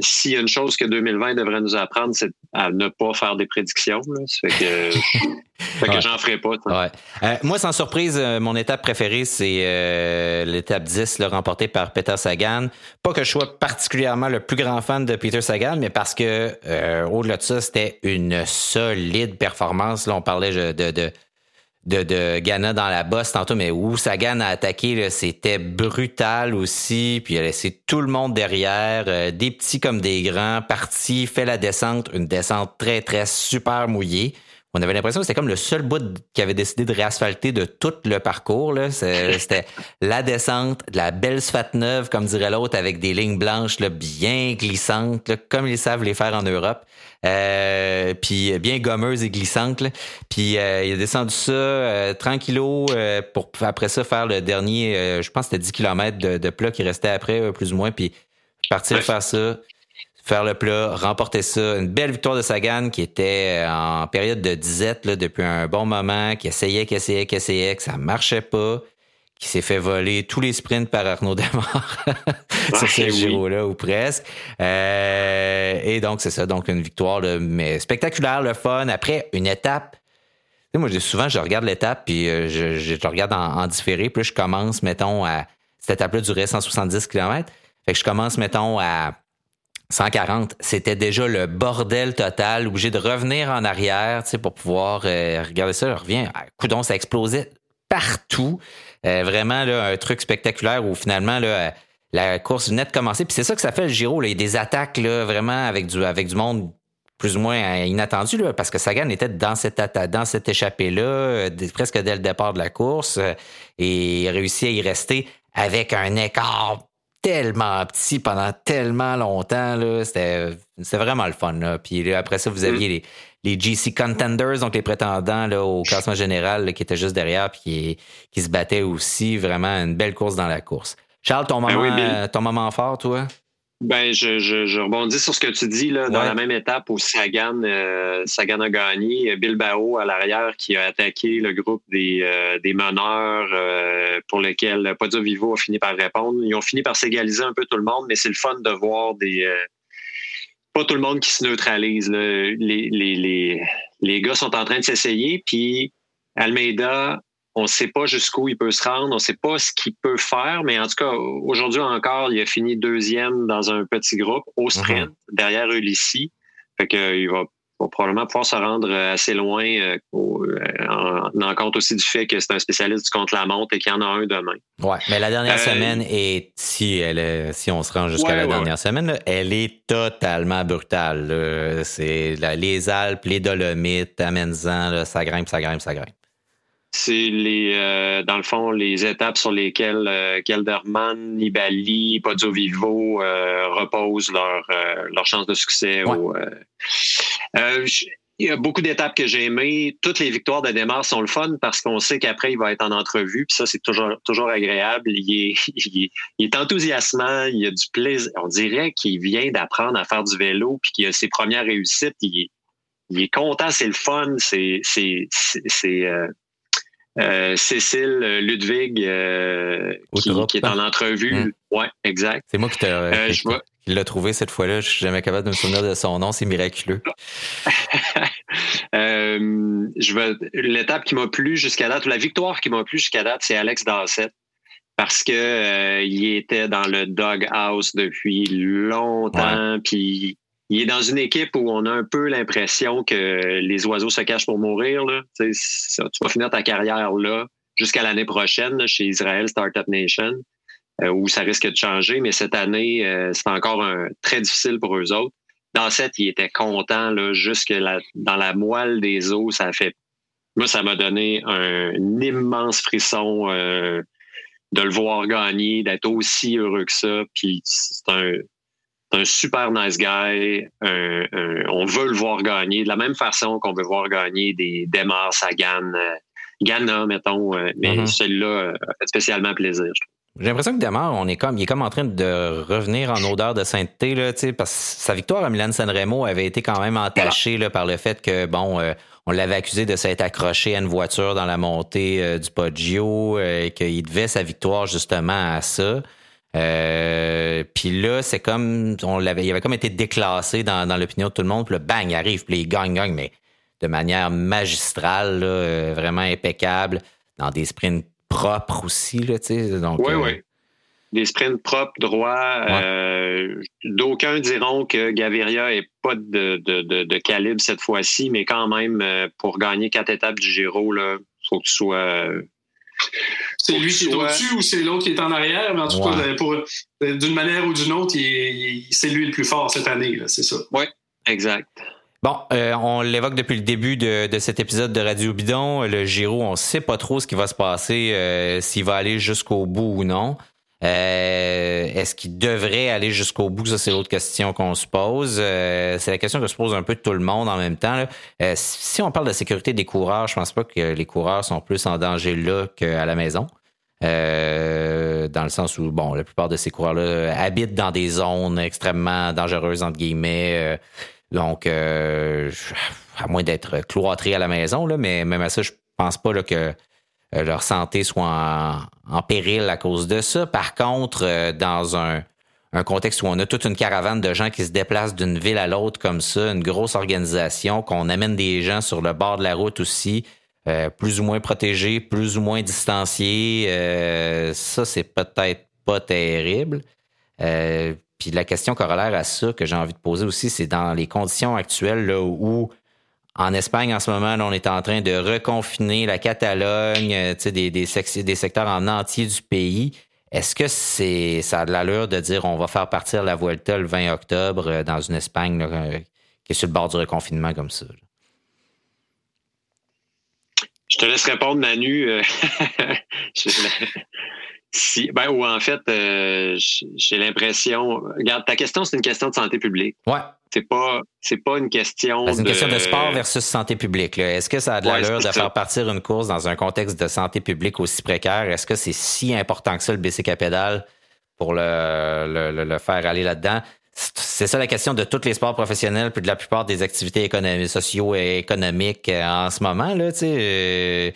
S'il y a une chose que 2020 devrait nous apprendre, c'est à ne pas faire des prédictions. Là. Ça fait que Fait que j'en ferai pas. Ouais. Euh, moi, sans surprise, euh, mon étape préférée, c'est euh, l'étape 10, là, remportée par Peter Sagan. Pas que je sois particulièrement le plus grand fan de Peter Sagan, mais parce que au-delà de ça, c'était une solide performance. Là, on parlait de, de, de, de Ghana dans la bosse tantôt, mais où Sagan a attaqué, c'était brutal aussi. Puis il a laissé tout le monde derrière, des petits comme des grands, parti, fait la descente, une descente très, très super mouillée on avait l'impression que c'était comme le seul bout qui avait décidé de réasphalter de tout le parcours. C'était la descente, de la belle sphalte neuve, comme dirait l'autre, avec des lignes blanches là, bien glissantes, comme ils savent les faire en Europe. Euh, puis bien gommeuses et glissantes. Puis euh, il a descendu ça euh, tranquillo euh, pour après ça faire le dernier, je pense que c'était 10 km de, de plat qui restait après, plus ou moins. Puis partir faire ça faire le plat, remporter ça. Une belle victoire de Sagan qui était euh, en période de disette là, depuis un bon moment, qui essayait, qui essayait, qui essayait, que ça marchait pas, qui s'est fait voler tous les sprints par Arnaud Demar sur ce Giro-là, ou presque. Euh, et donc, c'est ça. Donc, une victoire là, mais spectaculaire, le fun. Après, une étape moi, souvent, je regarde l'étape, puis euh, je, je, regarde en, en, différé, puis je commence, mettons, à... Cette étape-là durait 170 km. Fait que je commence, mettons, à 140, c'était déjà le bordel total, obligé de revenir en arrière, tu sais, pour pouvoir euh, regarder ça. Je reviens, ah, coudon, ça explosait partout. vraiment, là, un truc spectaculaire où finalement, là, la course venait de commencer. Puis c'est ça que ça fait le Giro. Là. Il y a des attaques là, vraiment avec du, avec du monde plus ou moins inattendu, là, parce que Sagan était dans cette, dans cette échappée-là, euh, presque dès le départ de la course, euh, et il a réussi à y rester avec un écart tellement petit pendant tellement longtemps. C'était, vraiment le fun. Là. Puis après ça, vous mm. aviez les, les GC Contenders, donc les prétendants là, au classement général qui étaient juste derrière puis qui, qui se battaient aussi. Vraiment une belle course dans la course. Charles, ton ben moment, euh, ton moment fort, toi? Ben, je, je, rebondis sur ce que tu dis là, dans la même étape où Sagan, euh, Sagan a gagné. Bilbao à l'arrière qui a attaqué le groupe des, euh, des meneurs euh, pour lesquels Podio Vivo a fini par répondre. Ils ont fini par s'égaliser un peu tout le monde, mais c'est le fun de voir des pas tout le monde qui se neutralise. Les, les, les, les gars sont en train de s'essayer, puis Almeida on ne sait pas jusqu'où il peut se rendre, on ne sait pas ce qu'il peut faire, mais en tout cas, aujourd'hui encore, il a fini deuxième dans un petit groupe au sprint, mhm. derrière Ulissi. Fait qu'il va, va, probablement pouvoir se rendre assez loin euh, en, en, compte aussi du fait que c'est un spécialiste du contre-la-montre et qu'il y en a un demain. Ouais, mais la dernière euh, semaine, et si elle si on se rend jusqu'à la dernière semaine, elle est totalement brutale. C'est les Alpes, les Dolomites, Amenzan, ça grimpe, ça grimpe, ça grimpe c'est les, euh, dans le fond, les étapes sur lesquelles euh, Kelderman, Nibali, Podio Vivo euh, reposent leur, leur chance de succès. il y a beaucoup d'étapes que j'ai aimées. Toutes les victoires de Demar sont le fun parce qu'on sait qu'après, il va être en entrevue. Puis ça, c'est toujours, toujours agréable. Il est, il, est, enthousiasmant. Il a du plaisir. On dirait qu'il vient d'apprendre à faire du vélo puis qu'il a ses premières réussites. Il il est content, c'est le fun. C'est, c'est, c'est, euh, Cécile euh, Ludwig euh, qui, est en entrevue. Hmm. Ouais, exact. C'est moi qui l'ai trouvé cette fois-là. Je suis jamais capable de me souvenir de son nom. C'est miraculeux. je l'étape qui m'a plu jusqu'à date, la victoire qui m'a plu jusqu'à date, c'est Alex Dassett parce que il était dans le doghouse depuis longtemps, puis il est dans une équipe où on a un peu l'impression que les oiseaux se cachent pour mourir. Là. Tu, vas finir ta carrière là jusqu'à l'année prochaine chez Israel Startup Nation, euh, où ça risque de changer. Mais cette année, euh, c'est encore un, très difficile pour eux autres. Dans cette, il était content là, jusque dans la moelle des os. Ça fait, moi, ça m'a donné un, immense frisson euh, de le voir gagner, d'être aussi heureux que ça. Puis c'est un un super nice guy. on veut le voir gagner de la même façon qu'on veut voir gagner des Sagan, euh, Ghana, mettons. Euh, mais mm-hmm. celui-là euh, fait spécialement plaisir, J'ai l'impression que Demar, on est comme, il est comme en train de revenir en odeur de sainteté, là, parce que sa victoire à Milan Sanremo avait été quand même entachée là, par le fait que, bon, on l'avait accusé de s'être accroché à une voiture dans la montée du Poggio et qu'il devait sa victoire justement à ça. Euh, puis là, c'est comme on l'avait, il avait comme été déclassé dans, l'opinion de tout le monde. Puis le bang, il arrive, puis il gagne, gagne, mais de manière magistrale, euh, vraiment impeccable, dans des sprints propres aussi, là, tu sais. Donc, oui, euh, oui. Des sprints propres, droits. D'aucuns diront que Gaviria est pas de, de, calibre cette fois-ci, mais quand même, pour gagner quatre étapes du Giro, il faut que tu sois c'est lui qui est au-dessus ou c'est l'autre qui est en arrière, mais en tout cas, d'une manière ou d'une autre, c'est lui le plus fort cette année, c'est ça. Oui, exact. Bon, euh, on l'évoque depuis le début de, cet épisode de Radio Bidon. Le Giro, on ne sait pas trop ce qui va se passer, euh, s'il va aller jusqu'au bout ou non. Euh, est-ce qu'il devrait aller jusqu'au bout? Ça, c'est l'autre question qu'on se pose. Euh, c'est la question que se pose un peu tout le monde en même temps. Euh, si on parle de sécurité des coureurs, je pense pas que les coureurs sont plus en danger là qu'à la maison. dans le sens où, bon, la plupart de ces coureurs-là habitent dans des zones extrêmement dangereuses, entre guillemets. donc, à moins d'être cloîtrés à la maison, là, mais même à ça, je pense pas là, que leur santé soit en, péril à cause de ça. Par contre, euh, dans un, contexte où on a toute une caravane de gens qui se déplacent d'une ville à l'autre comme ça, une grosse organisation, qu'on amène des gens sur le bord de la route aussi, euh, plus ou moins protégés, plus ou moins distanciés, ça, c'est peut-être pas terrible. puis la question corollaire à ça que j'ai envie de poser aussi, c'est dans les conditions actuelles là, où En Espagne, en ce moment, on est en train de reconfiner la Catalogne, euh, des, secteurs en entier du pays. Est-ce que c'est ça a de l'allure de dire on va faire partir la Vuelta le 20 octobre euh, dans une Espagne euh, qui est sur le bord du reconfinement comme ça? Je te laisse répondre, Manu. si, ben, ou en fait, j'ai l'impression. Regarde, ta question, c'est une question de santé publique. Ouais. C'est pas, c'est pas une question. Ben, c'est une question de sport versus santé publique. Est-ce que ça a de l'allure de faire partir une course dans un contexte de santé publique aussi précaire? Est-ce que c'est si important que ça, le bicycle à pédale, pour le, le, faire aller là-dedans? C'est ça la question de tous les sports professionnels puis de la plupart des activités économiques, socio et économiques en ce moment là, tu sais. Euh,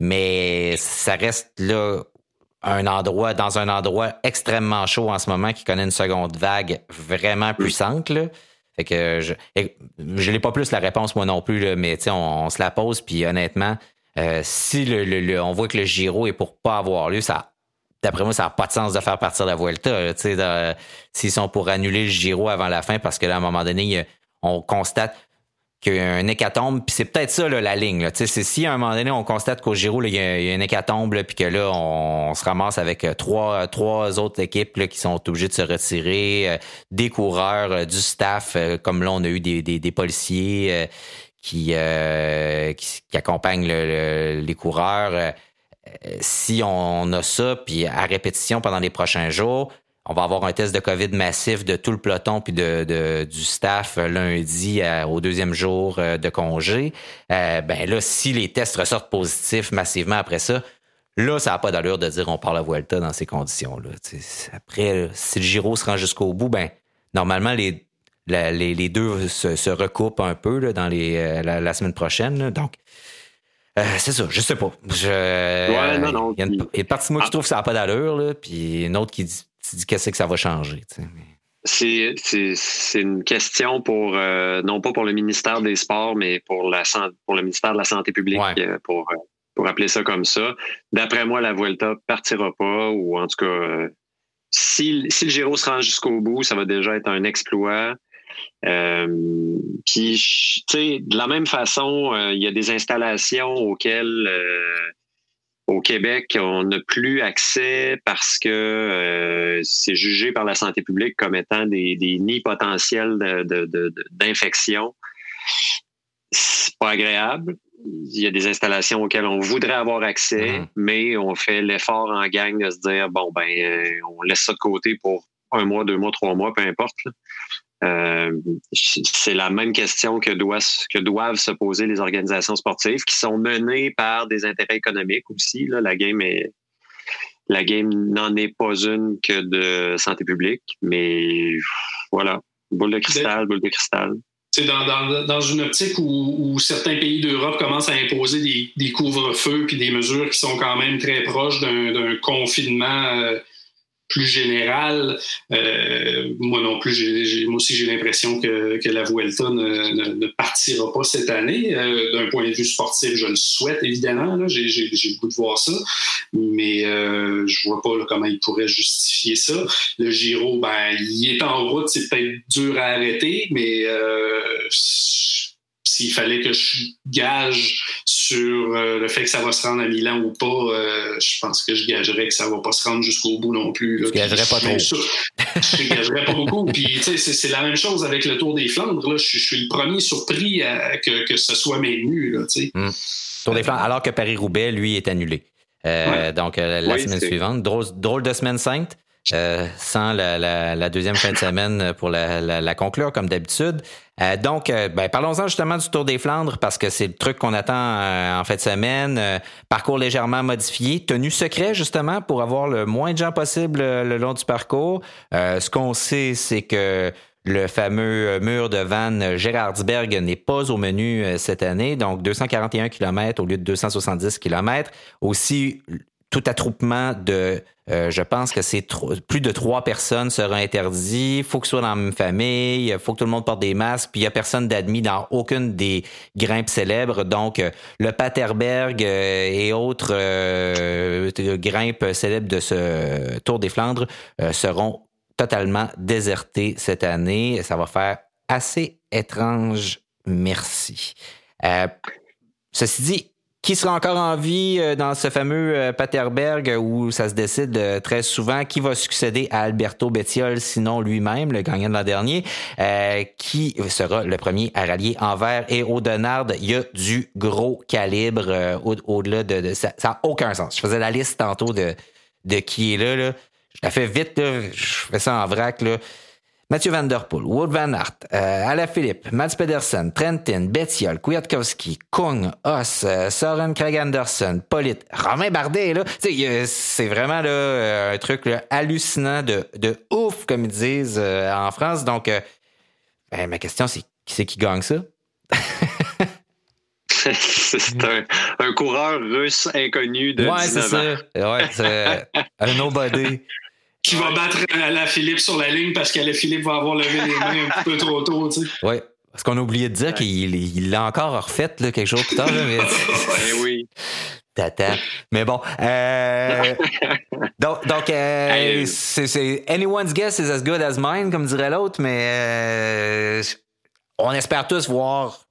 mais ça reste là un endroit dans un endroit extrêmement chaud en ce moment qui connaît une seconde vague vraiment puissante là. Fait que je, je n'ai pas plus la réponse moi non plus, là, mais on, on se la pose, puis honnêtement, euh, si le, on voit que le Giro est pour pas avoir lieu, ça d'après moi, ça n'a pas de sens de faire partir la Vuelta. S'ils sont pour annuler le Giro avant la fin, parce que là, à un moment donné, on constate qu'il hécatombe, puis c'est peut-être ça là, la ligne. Là. C'est si à un moment donné on constate qu'au Giro il y, a un hécatombe, puis que là on, se ramasse avec euh, trois trois autres équipes là, qui sont obligées de se retirer, euh, des coureurs, euh, du staff, comme là on a eu des, des, policiers qui, qui, accompagnent les coureurs. si on a ça, puis à répétition pendant les prochains jours, on va avoir un test de COVID massif de tout le peloton puis de, du staff lundi au deuxième jour euh, de congé. Euh, ben là, si les tests ressortent positifs massivement après ça, là, ça n'a pas d'allure de dire on parle à Vuelta dans ces conditions-là. Après, si le Giro se rend jusqu'au bout, ben normalement, les, les, deux se, recoupent un peu dans les, euh, la, semaine prochaine. Donc, c'est ça, je sais pas. ouais, non, non, il, y a une, partie de moi qui ah. trouve que ça n'a pas d'allure, puis une autre qui dit tu dis qu'est-ce que ça va changer. C'est, une question pour, euh, non pas pour le ministère des Sports, mais pour, la, pour le ministère de la Santé publique, euh, pour, euh, pour appeler ça comme ça. D'après moi, la Vuelta partira pas, ou en tout cas, si, si le Giro se rend jusqu'au bout, ça va déjà être un exploit. puis, tu sais, de la même façon, il y a des installations auxquelles au Québec, on n'a plus accès parce que euh, c'est jugé par la santé publique comme étant des, nids potentiels d'infection. C'est pas agréable. Il y a des installations auxquelles on voudrait avoir accès, mm-hmm. mais on fait l'effort en gang de se dire bon ben euh, on laisse ça de côté pour un mois, deux mois, trois mois, peu importe. Euh, c'est la même question que, que doivent se poser les organisations sportives qui sont menées par des intérêts économiques aussi. La game n'en est pas une que de santé publique, mais voilà, boule de cristal, boule de cristal. C'est dans, dans, une optique où, certains pays d'Europe commencent à imposer des, des couvre-feux puis des mesures qui sont quand même très proches d'un confinement euh, plus général, euh, moi non plus, moi aussi j'ai l'impression que, que la Vuelta ne, ne, partira pas cette année. Euh, d'un point de vue sportif, je le souhaite évidemment. Là, j'ai, j'ai, j'ai goût de voir ça, mais euh, je vois pas comment il pourrait justifier ça. Le Giro, ben, il est en route, c'est peut-être dur à arrêter, mais euh, s'il fallait que je gage sur euh, le fait que ça va se rendre à Milan ou pas, euh, je pense que je gagerais que ça va pas se rendre jusqu'au bout non plus. Je gagerais pas trop. je gagerais pas beaucoup. Puis, c'est la même chose avec le Tour des Flandres. Là. Je, suis le premier surpris que, que, ce soit maintenu. Là, hmm. Tour des Flandres, alors que Paris-Roubaix, lui, est annulé. Euh, donc, la semaine suivante. Drôle, drôle de semaine sainte. Euh, sans la, deuxième fin de semaine pour la, conclure, comme d'habitude. Euh, donc, euh, ben, parlons-en justement du Tour des Flandres, parce que c'est le truc qu'on attend en fin de semaine. parcours légèrement modifié, tenue secret, justement, pour avoir le moins de gens possible le long du parcours. ce qu'on sait, c'est que le fameux mur de Van Gerardsberg n'est pas au menu cette année, donc 241 km au lieu de 270 km. Aussi, tout attroupement de, euh, je pense que c'est plus de trois personnes sera interdit. Faut que ce soit dans la même famille. Faut que tout le monde porte des masques. Puis il y a personne d'admis dans aucune des grimpes célèbres. Donc euh, le Paterberg euh, et autres grimpes célèbres de ce Tour des Flandres seront totalement désertés cette année. Ça va faire assez étrange. Merci. ceci dit, qui sera encore en vie euh, dans ce fameux euh, Paterberg où ça se décide euh, très souvent qui va succéder à Alberto Bettiol, sinon lui-même, le gagnant de l'an dernier, qui sera le premier à rallier envers et au Denard. Il y a du gros calibre au-delà de, ça. n'a aucun sens. Je faisais la liste tantôt de, de qui est là, là. Je la fais vite, je fais ça en vrac. Là. Mathieu Van Der Poel, Wood Van Aert, euh, Ala Philippe, Mats Pedersen, Trentin, Bettiol, Kwiatkowski, Kung, Os, euh, Soren Craig Anderson, Polit, Romain Bardet, là. C'est vraiment là, euh, un truc hallucinant de, de ouf, comme ils disent euh, en France. Donc, ben, ma question, c'est qui c'est qui gagne ça? c'est un, un, coureur russe inconnu de ouais, c'est Ça. Ouais, c'est un nobody qui va battre la Philippe sur la ligne parce que la Philippe va avoir levé les mains un peu trop tôt. Tu sais. Oui. Parce qu'on a oublié de dire qu'il l'a encore refait là, quelque chose plus tard. Là, mais... oui. Tata. Mais bon. Euh, donc, donc euh, c'est anyone's guess is as good as mine, comme dirait l'autre, mais euh, on espère tous voir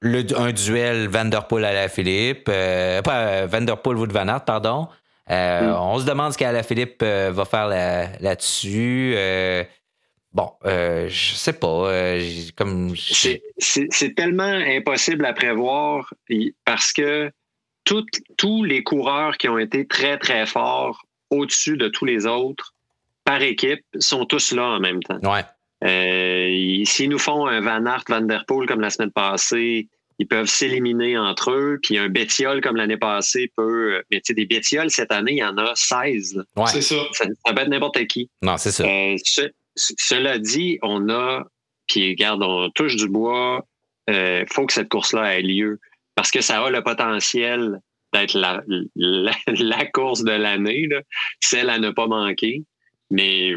le, un duel Vanderpool à la Philippe. Euh, pas Vanderpool Wood Van Aert, pardon. Euh, mm. On se demande ce qu'Alain Philippe euh, va faire là-dessus. Euh, bon, je sais pas. comme c'est tellement impossible à prévoir parce que tous les coureurs qui ont été très très forts au-dessus de tous les autres par équipe sont tous là en même temps. Ouais. S'ils nous font un Van Aert, Van Der Poel comme la semaine passée, ils peuvent s'éliminer entre eux. Puis un bétiol comme l'année passée peut. Mais tu sais, des bétioles cette année, il y en a 16. Ouais. C'est ça. ça. peut être n'importe qui. Non, c'est ça. Euh, cela dit, on a. Puis regarde, on touche du bois. Il euh, faut que cette course-là ait lieu. Parce que ça a le potentiel d'être la, la, course de l'année, celle à ne pas manquer mais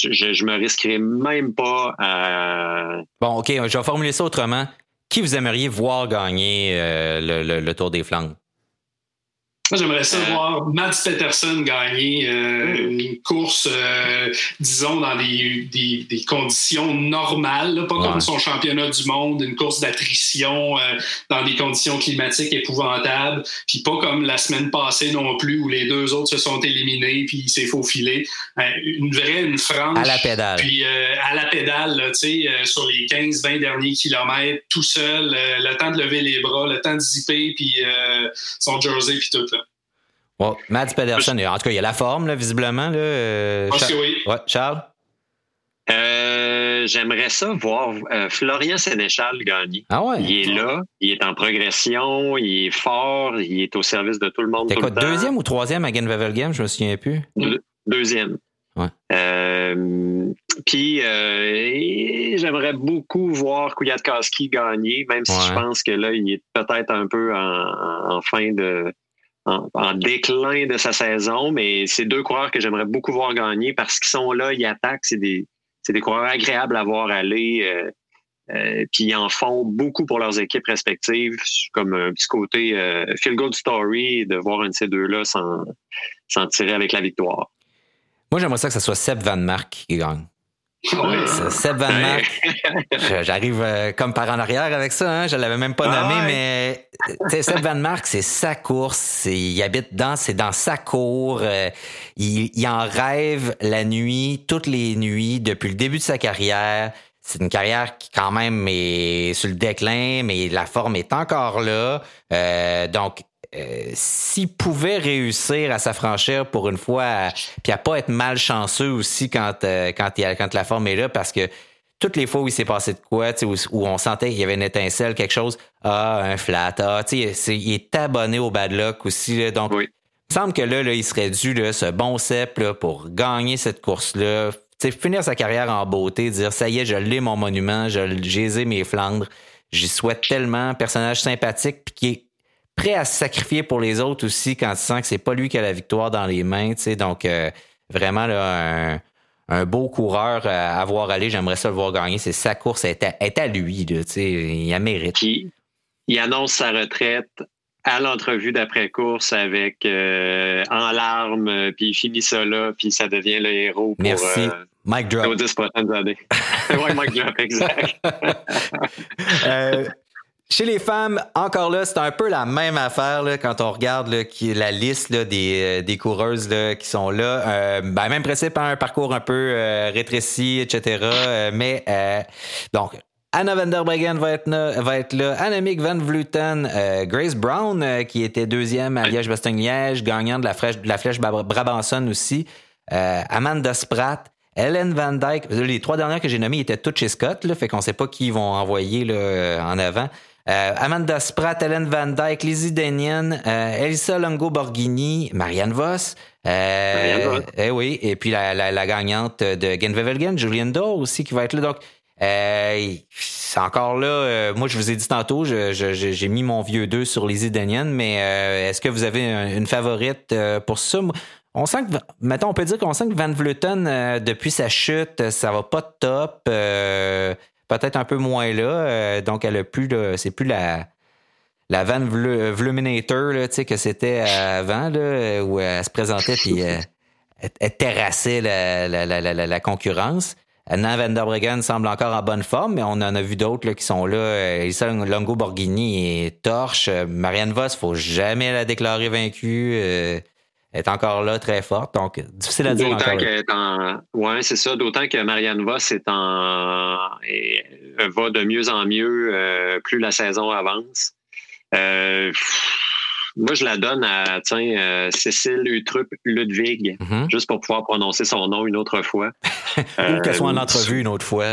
je, je me risquerai même pas à. Bon, OK, je vais formuler ça autrement. Qui vous aimeriez voir gagner euh, le, Tour des Flandres? Moi, j'aimerais ça euh. voir Mads Peterson gagner euh, une course, euh, disons, dans des, des, des conditions normales, pas comme son championnat du monde, une course d'attrition dans des conditions climatiques épouvantables, puis pas comme la semaine passée non plus où les deux autres se sont éliminés puis il s'est faufilé. une vraie, une franche. À la pédale. Puis à la pédale, tu sais, sur les 15-20 derniers kilomètres, tout seul, le temps de lever les bras, le temps de zipper, puis son jersey, puis tout. Là. Mads Pedersen, en tout cas, il y a la forme, là, visiblement. Là. Euh, oui. Ouais, Charles? Euh, j'aimerais ça voir euh, Florian Sénéchal gagner. Ah ouais? Il est là, il est en progression, il est fort, il est au service de tout le monde. T'es quoi, deuxième ou troisième à Game? Je me souviens plus. deuxième. Ouais. Puis j'aimerais beaucoup voir Kouyatkowski gagner, même si je pense que là, il est peut-être un peu en fin de en, déclin de sa saison, mais c'est deux coureurs que j'aimerais beaucoup voir gagner parce qu'ils sont là, ils attaquent, c'est des, des coureurs agréables à voir aller. Euh, euh, puis ils en font beaucoup pour leurs équipes respectives, comme un petit côté euh, feel good story de voir un de ces deux-là s'en tirer avec la victoire. Moi, j'aimerais ça que ce soit Seb Van Mark qui gagne. Seb Van Mark. J'arrive euh, comme par en arrière avec ça, hein? je l'avais même pas nommé, mais Seb Van Mark, c'est sa course, il habite dans, c'est dans sa cour, euh, il, il, en rêve la nuit, toutes les nuits, depuis le début de sa carrière. C'est une carrière qui quand même est sur le déclin, mais la forme est encore là. Euh, donc, euh, s'il pouvait réussir à s'affranchir pour une fois, puis à pas être malchanceux aussi quand euh, quand, il, quand la forme est là, parce que toutes les fois où il s'est passé de quoi, où, où on sentait qu'il y avait une étincelle, quelque chose, ah, un flat, ah, tu sais, il est abonné au bad luck aussi, donc il me semble que là, là, il serait dû là, ce bon cep là, pour gagner cette course-là, finir sa carrière en beauté, dire ça y est, je l'ai mon monument, j'ai mes Flandres, j'y souhaite tellement, personnage sympathique, puis qui est prêt à se sacrifier pour les autres aussi quand tu sens que c'est pas lui qui a la victoire dans les mains. Donc euh, vraiment là, un, beau coureur à voir aller. J'aimerais ça le voir gagner. C'est sa course, est à, lui. Là, tu sais, il a mérite. il annonce sa retraite à l'entrevue d'après-course avec euh, en larmes, puis il finit ça là, puis ça devient le héros pour Merci. Euh, Mike Drop. 10 prochaines années. ouais, Mike Drop, exact. Chez les femmes, encore là, c'est un peu la même affaire là, quand on regarde là, qui, la liste là, des, des coureuses qui sont là. Euh, ben, même principe, hein, un parcours un peu euh, rétréci, etc. Euh, mais donc, Anna van va être là, va être là. Van Vleuten, Grace Brown, qui était deuxième à Liège-Bastogne-Liège, gagnant de la flèche, de la flèche Brabanson aussi. Amanda Spratt. Ellen Van Dyke, les trois dernières que j'ai nommées étaient toutes chez Scott, là, fait qu'on sait pas qui vont envoyer là, en avant. Euh, Amanda Spratt, Ellen Van Dyke, Lizzie Denian, euh, Elisa Longo Borghini, Marianne Voss. Euh, Marianne Voss. Eh oui, et puis la, la, la gagnante de Genvevelgen, Julian Doe aussi qui va être là. Donc, euh, c'est encore là. Euh, moi, je vous ai dit tantôt, j'ai mis mon vieux 2 sur Lizzie Denian, mais est-ce que vous avez une favorite pour ça? On sent que, mettons, on peut dire qu'on sent que Van Vleuten, depuis sa chute, ça va pas top peut-être un peu moins là. Euh, donc, elle a plus, c'est plus la, la Van Vluminator là, que c'était avant, là, où elle se présentait puis euh, elle, terrassait la, la, la, la, concurrence. Anna Van Der Breggen semble encore en bonne forme, mais on en a vu d'autres qui sont là. Elisa Longo Borghini et Torche. Marianne Voss, faut jamais la déclarer vacue. Est encore là, très forte. Donc, difficile à dire. D'autant en. Oui, c'est ça. D'autant que Marianne Voss est en. Et va de mieux en mieux euh, plus la saison avance. Euh, moi, je la donne à tiens, euh, Cécile Utrup Ludwig, mm-hmm. juste pour pouvoir prononcer son nom une autre fois. Ou qu'elle soit en entrevue une autre fois.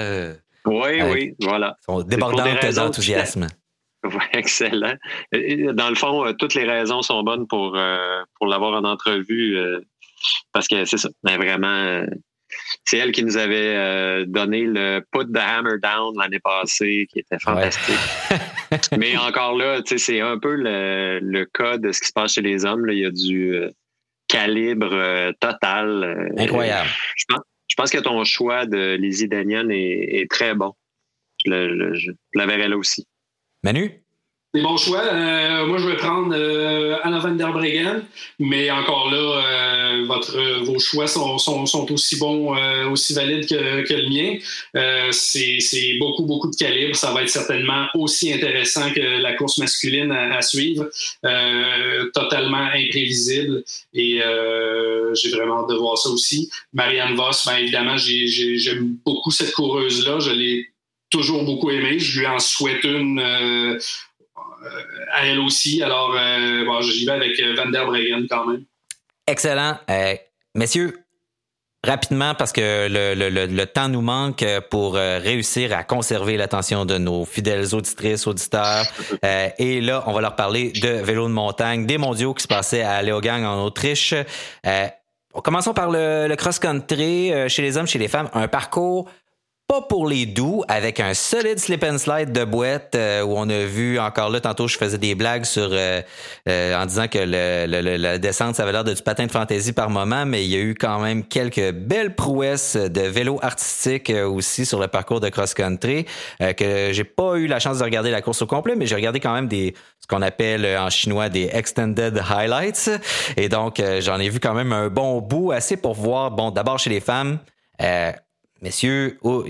oui, oui, voilà. Débordante d'enthousiasme. excellent. Dans le fond, euh, toutes les raisons sont bonnes pour, euh, pour l'avoir en entrevue euh, parce que c'est ça. Mais vraiment, c'est elle qui nous avait donné le Put the Hammer Down l'année passée, qui était fantastique. Mais encore là, c'est un peu le, le, cas de ce qui se passe chez les hommes. Là. Il y a du calibre total. Incroyable. Je pense, que ton choix de Lizzie Daniel est, est très bon. Je, je la verrai là aussi. Manu? Des bons choix. Euh, moi, je vais prendre euh, Anna van der Breggen, mais encore là, euh, vos choix sont, aussi bons, aussi valides que, le mien. c'est beaucoup, beaucoup de calibre. Ça va être certainement aussi intéressant que la course masculine à, suivre. totalement imprévisible et j'ai vraiment hâte de voir ça aussi. Marianne Voss, bien évidemment, j'aime beaucoup cette coureuse-là. Je l'ai toujours beaucoup aimé. Je lui en souhaite une euh, à elle aussi. Alors, euh, bon, j'y vais avec euh, Van der Breggen quand même. Excellent. messieurs, rapidement, parce que le, temps nous manque pour réussir à conserver l'attention de nos fidèles auditrices, auditeurs. et là, on va leur parler de vélo de montagne, des mondiaux qui se passaient à Leogang en Autriche. commençons par le cross-country chez les hommes, chez les femmes. Un parcours pas pour les doux, avec un solide slip and slide de boîte euh, où on a vu encore là tantôt je faisais des blagues sur euh, euh, en disant que le, la descente ça avait l'air de du patin de fantaisie par moment, mais il y a eu quand même quelques belles prouesses de vélo artistique aussi sur le parcours de cross country que j'ai pas eu la chance de regarder la course au complet, mais j'ai regardé quand même des ce qu'on appelle en chinois des extended highlights. Et donc j'en ai vu quand même un bon bout assez pour voir bon d'abord chez les femmes Messieurs, oh,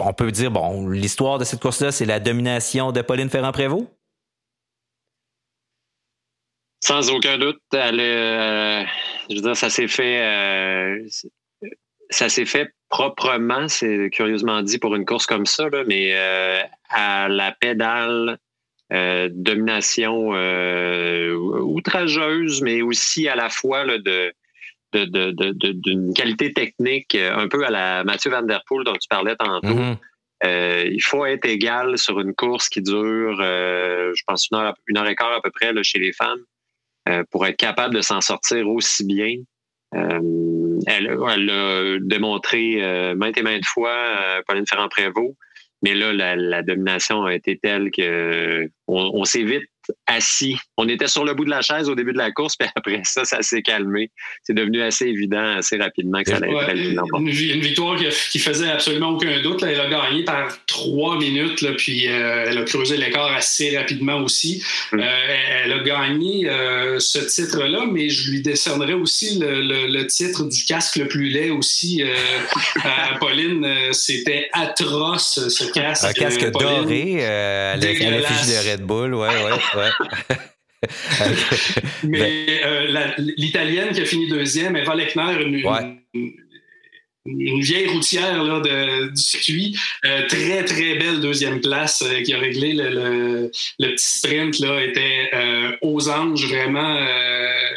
on peut dire, bon, l'histoire de cette course-là, c'est la domination de Pauline Ferrand-Prévot? Sans aucun doute. Euh, je veux dire, ça s'est fait. Euh, fait proprement, c'est curieusement dit pour une course comme ça, mais euh, à la pédale, domination outrageuse, mais aussi à la fois de d'une qualité technique euh, un peu à la Mathieu Van Der Poel dont tu parlais tantôt. Mm-hmm. Euh, il faut être égal sur une course qui dure, euh, je pense, une heure, une heure et quart à peu près là, chez les femmes pour être capable de s'en sortir aussi bien. elle, elle a démontré maintes et maintes fois, Pauline Ferrand-Prévot, mais là, la, domination a été telle que on, s'est vite assis. On était sur le bout de la chaise au début de la course, puis après ça, ça s'est calmé. C'est devenu assez évident assez rapidement que ça allait être une, une, victoire qui, faisait absolument aucun doute. Elle a gagné par trois minutes, là, puis euh, elle a creusé l'écart assez rapidement aussi. Mm. Euh, elle a gagné euh, ce titre-là, mais je lui décernerais aussi le, titre du casque le plus laid aussi à Pauline. C'était atroce ce casque. Un casque doré à l'effigie de Red Bull, ouais, ouais, ouais. Mais ben l'Italienne qui a fini deuxième, Eva Lechner, une, une vieille routière là, de, du circuit. Euh, très, très belle deuxième place euh, qui a réglé le, le, petit sprint. Là, était euh, aux anges, vraiment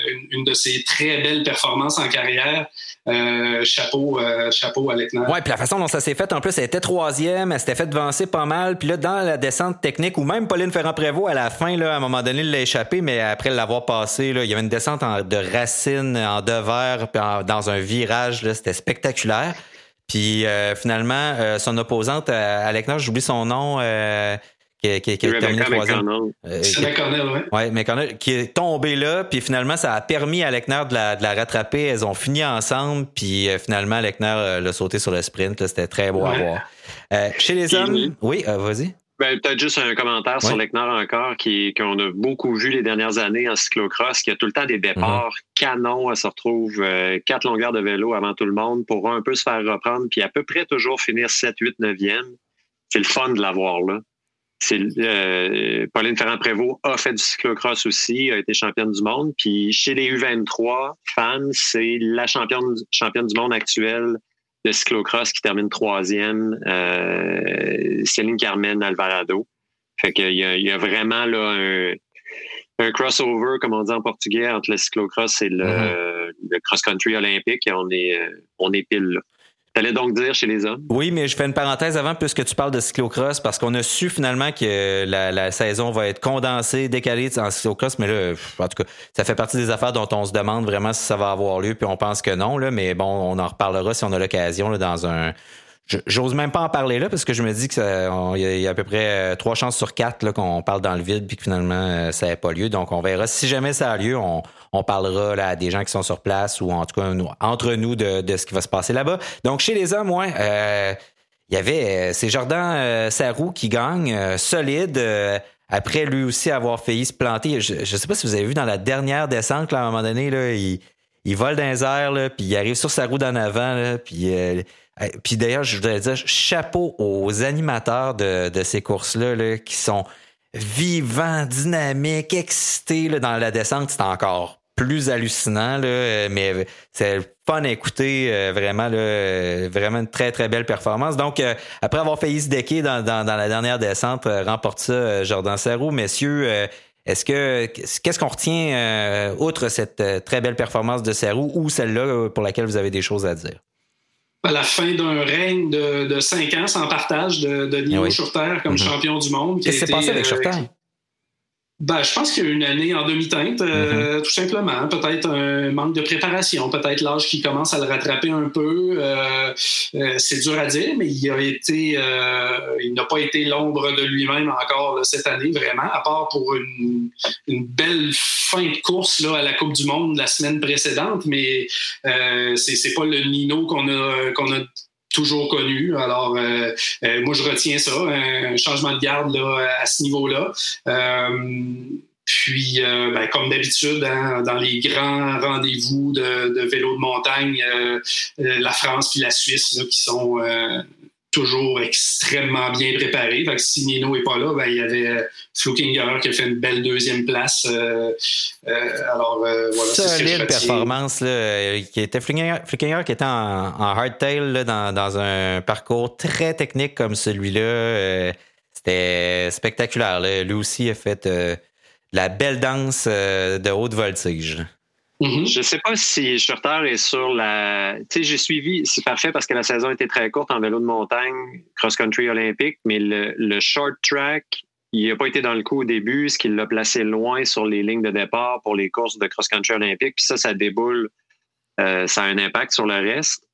une, une, de ses très belles performances en carrière. Euh, chapeau, euh, chapeau à Leclerc. Ouais, puis la façon dont ça s'est fait, en plus, elle était troisième, elle s'était fait devancer pas mal. Puis là, dans la descente technique, ou même Pauline Ferrand-Prévot, à la fin, là, à un moment donné, l'a échappé, mais après l'avoir passé, il y avait une descente de racines en devers, puis dans un virage, c'était spectaculaire. Puis euh, finalement, son opposante Leclerc, j'oublie son nom, qui, qui, qui a terminé troisième. Euh, c'est McConnell, oui. Ouais, McConnell, qui est tombé là, puis finalement, ça a permis à Lechner de la, de la rattraper. Elles ont fini ensemble, puis euh, finalement, Lechner euh, l'a sauté sur le sprint. C'était très beau à voir. Euh, chez les hommes, oui, vas-y. Ben, peut-être juste un commentaire sur Lechner encore, qui qu'on a beaucoup vu les dernières années en cyclocross, qui a tout le temps des départs mm-hmm. canons. Elle se retrouve quatre longueurs de vélo avant tout le monde pour un peu se faire reprendre, puis à peu près toujours finir 7, 8, 9e. C'est le fun de l'avoir là. Euh, Pauline Ferrand-Prévot a fait du cyclocross aussi, a été championne du monde. Puis chez les U23 femmes, c'est la championne, championne du monde actuelle de cyclocross qui termine troisième, euh, Céline Carmen Alvarado. Fait qu'il y a, il y a vraiment là un, crossover, comme on dit en portugais, entre le cyclocross et le, mm-hmm. le cross-country olympique. Et on est, on est pile là. T'allais donc dire chez les hommes? Oui, mais je fais une parenthèse avant puisque tu parles de cyclocross parce qu'on a su finalement que la, saison va être condensée, décalée en cyclocross, mais là, en tout cas, ça fait partie des affaires dont on se demande vraiment si ça va avoir lieu, puis on pense que non, là, mais bon, on en reparlera si on a l'occasion dans un J'ose même pas en parler là parce que je me dis qu'il y, a à peu près euh, trois chances sur quatre qu'on parle dans le vide puis que finalement euh, ça n'a pas lieu. Donc on verra. Si jamais ça a lieu, on, parlera là, à des gens qui sont sur place ou en tout cas entre nous de, ce qui va se passer là-bas. Donc chez les hommes, ouais, euh, il y avait c'est Jordan Sarou qui gagne solide. après lui aussi avoir failli se planter. Je ne sais pas si vous avez vu dans la dernière descente, là, à un moment donné, là, il, il vole dans les airs, là, puis il arrive sur sa roue d'en avant, là, puis puis d'ailleurs, je voudrais dire chapeau aux animateurs de, ces courses-là qui sont vivants, dynamiques, excités dans la descente. C'est encore plus hallucinant, là, mais c'est fun à écouter, euh, vraiment, là, vraiment une très, très belle performance. Donc, euh, après avoir failli se decker dans, la dernière descente, euh, remporte ça Jordan Serrault. Messieurs, est-ce que qu'est-ce qu'on retient outre cette très belle performance de Serrault ou celle-là pour laquelle vous avez des choses à dire? À la fin d'un règne de, de, cinq ans sans partage de, de Nino Schurter comme mm-hmm. champion du monde. Qu'est-ce qui s'est passé avec Schurter? Ben, je pense qu'il y a une année en demi-teinte, euh, mm-hmm. tout simplement. Peut-être un manque de préparation, peut-être l'âge qui commence à le rattraper un peu. Euh, euh, c'est dur à dire, mais il a été, il n'a pas été l'ombre de lui-même encore cette année, vraiment, à part pour une, une, belle fin de course là, à la Coupe du Monde la semaine précédente. Mais c'est, c'est pas le Nino qu'on a, qu'on a toujours connu. Alors, euh, euh, moi, je retiens ça, un changement de garde là, à ce niveau-là. Euh, puis, ben, comme d'habitude, hein, dans les grands rendez-vous de, de vélo de montagne, la France et la Suisse, là, qui sont toujours extrêmement bien préparé. Fait que si Nino n'est pas là, ben, il y avait Flukinger qui a fait une belle deuxième place. Euh, euh, alors, euh, voilà. Solide performance, là, qui était Flukinger, qui était en, hardtail dans, dans, un parcours très technique comme celui-là. C'était spectaculaire. Lui aussi a fait la belle danse de haute voltige. Mm-hmm. Je ne sais pas si Schurter est sur la. Tu sais, j'ai suivi, c'est parfait parce que la saison était très courte en vélo de montagne, cross-country olympique, mais le, short track, il n'a pas été dans le coup au début, ce qui l'a placé loin sur les lignes de départ pour les courses de cross-country olympique. Puis ça, ça déboule, euh, ça a un impact sur le reste.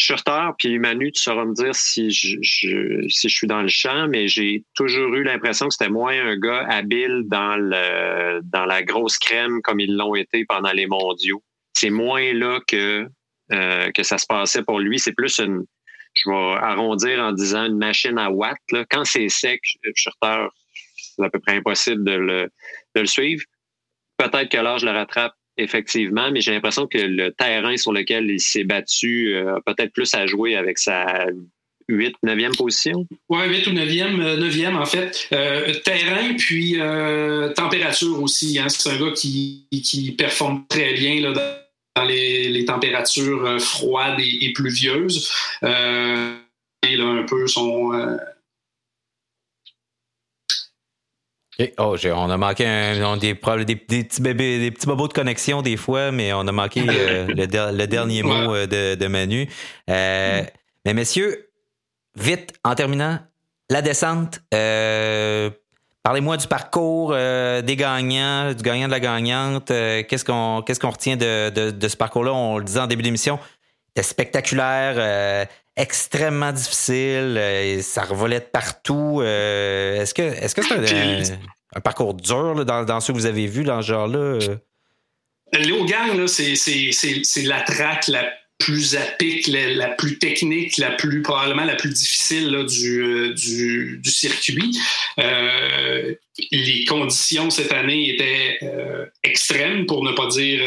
Schurter, puis Manu, tu sauras me dire si je, si je suis dans le champ, mais j'ai toujours eu l'impression que c'était moins un gars habile dans, le, dans la grosse crème comme ils l'ont été pendant les mondiaux. C'est moins là que, euh, que ça se passait pour lui. C'est plus une, je vais arrondir en disant une machine à watts. Là. Quand c'est sec, Schurter, c'est à peu près impossible de le, de le suivre. Peut-être que l'âge le rattrape effectivement, mais j'ai l'impression que le terrain sur lequel il s'est battu euh, a peut-être plus à jouer avec sa 8, 9e position? Oui, 8 ou 9e, 9e en fait. Euh, terrain, puis euh, température aussi. Hein. C'est un gars qui, qui performe très bien là, dans les, températures froides et, pluvieuses. il a un peu son Oh, on a manqué des, des, petits bébés, des petits bobos de connexion des fois, mais on a manqué euh, le, dernier mot euh, de, Manu. Euh, mais messieurs, vite, en terminant, la descente. Parlez-moi du parcours des gagnants, du gagnant de la gagnante. qu'est-ce qu'on qu'est-ce qu'on retient de, de ce parcours-là? On le disait en début d'émission. C'était spectaculaire extrêmement difficile. Euh, ça revolait de partout. Euh, est-ce que est-ce que c'est un, parcours dur dans, dans ceux que vous avez vus dans ce genre-là? Euh? Léo Gang, c'est la traque la plus à la, plus technique, la plus probablement la plus difficile du, du, circuit. Les conditions cette année étaient extrêmes, pour ne pas dire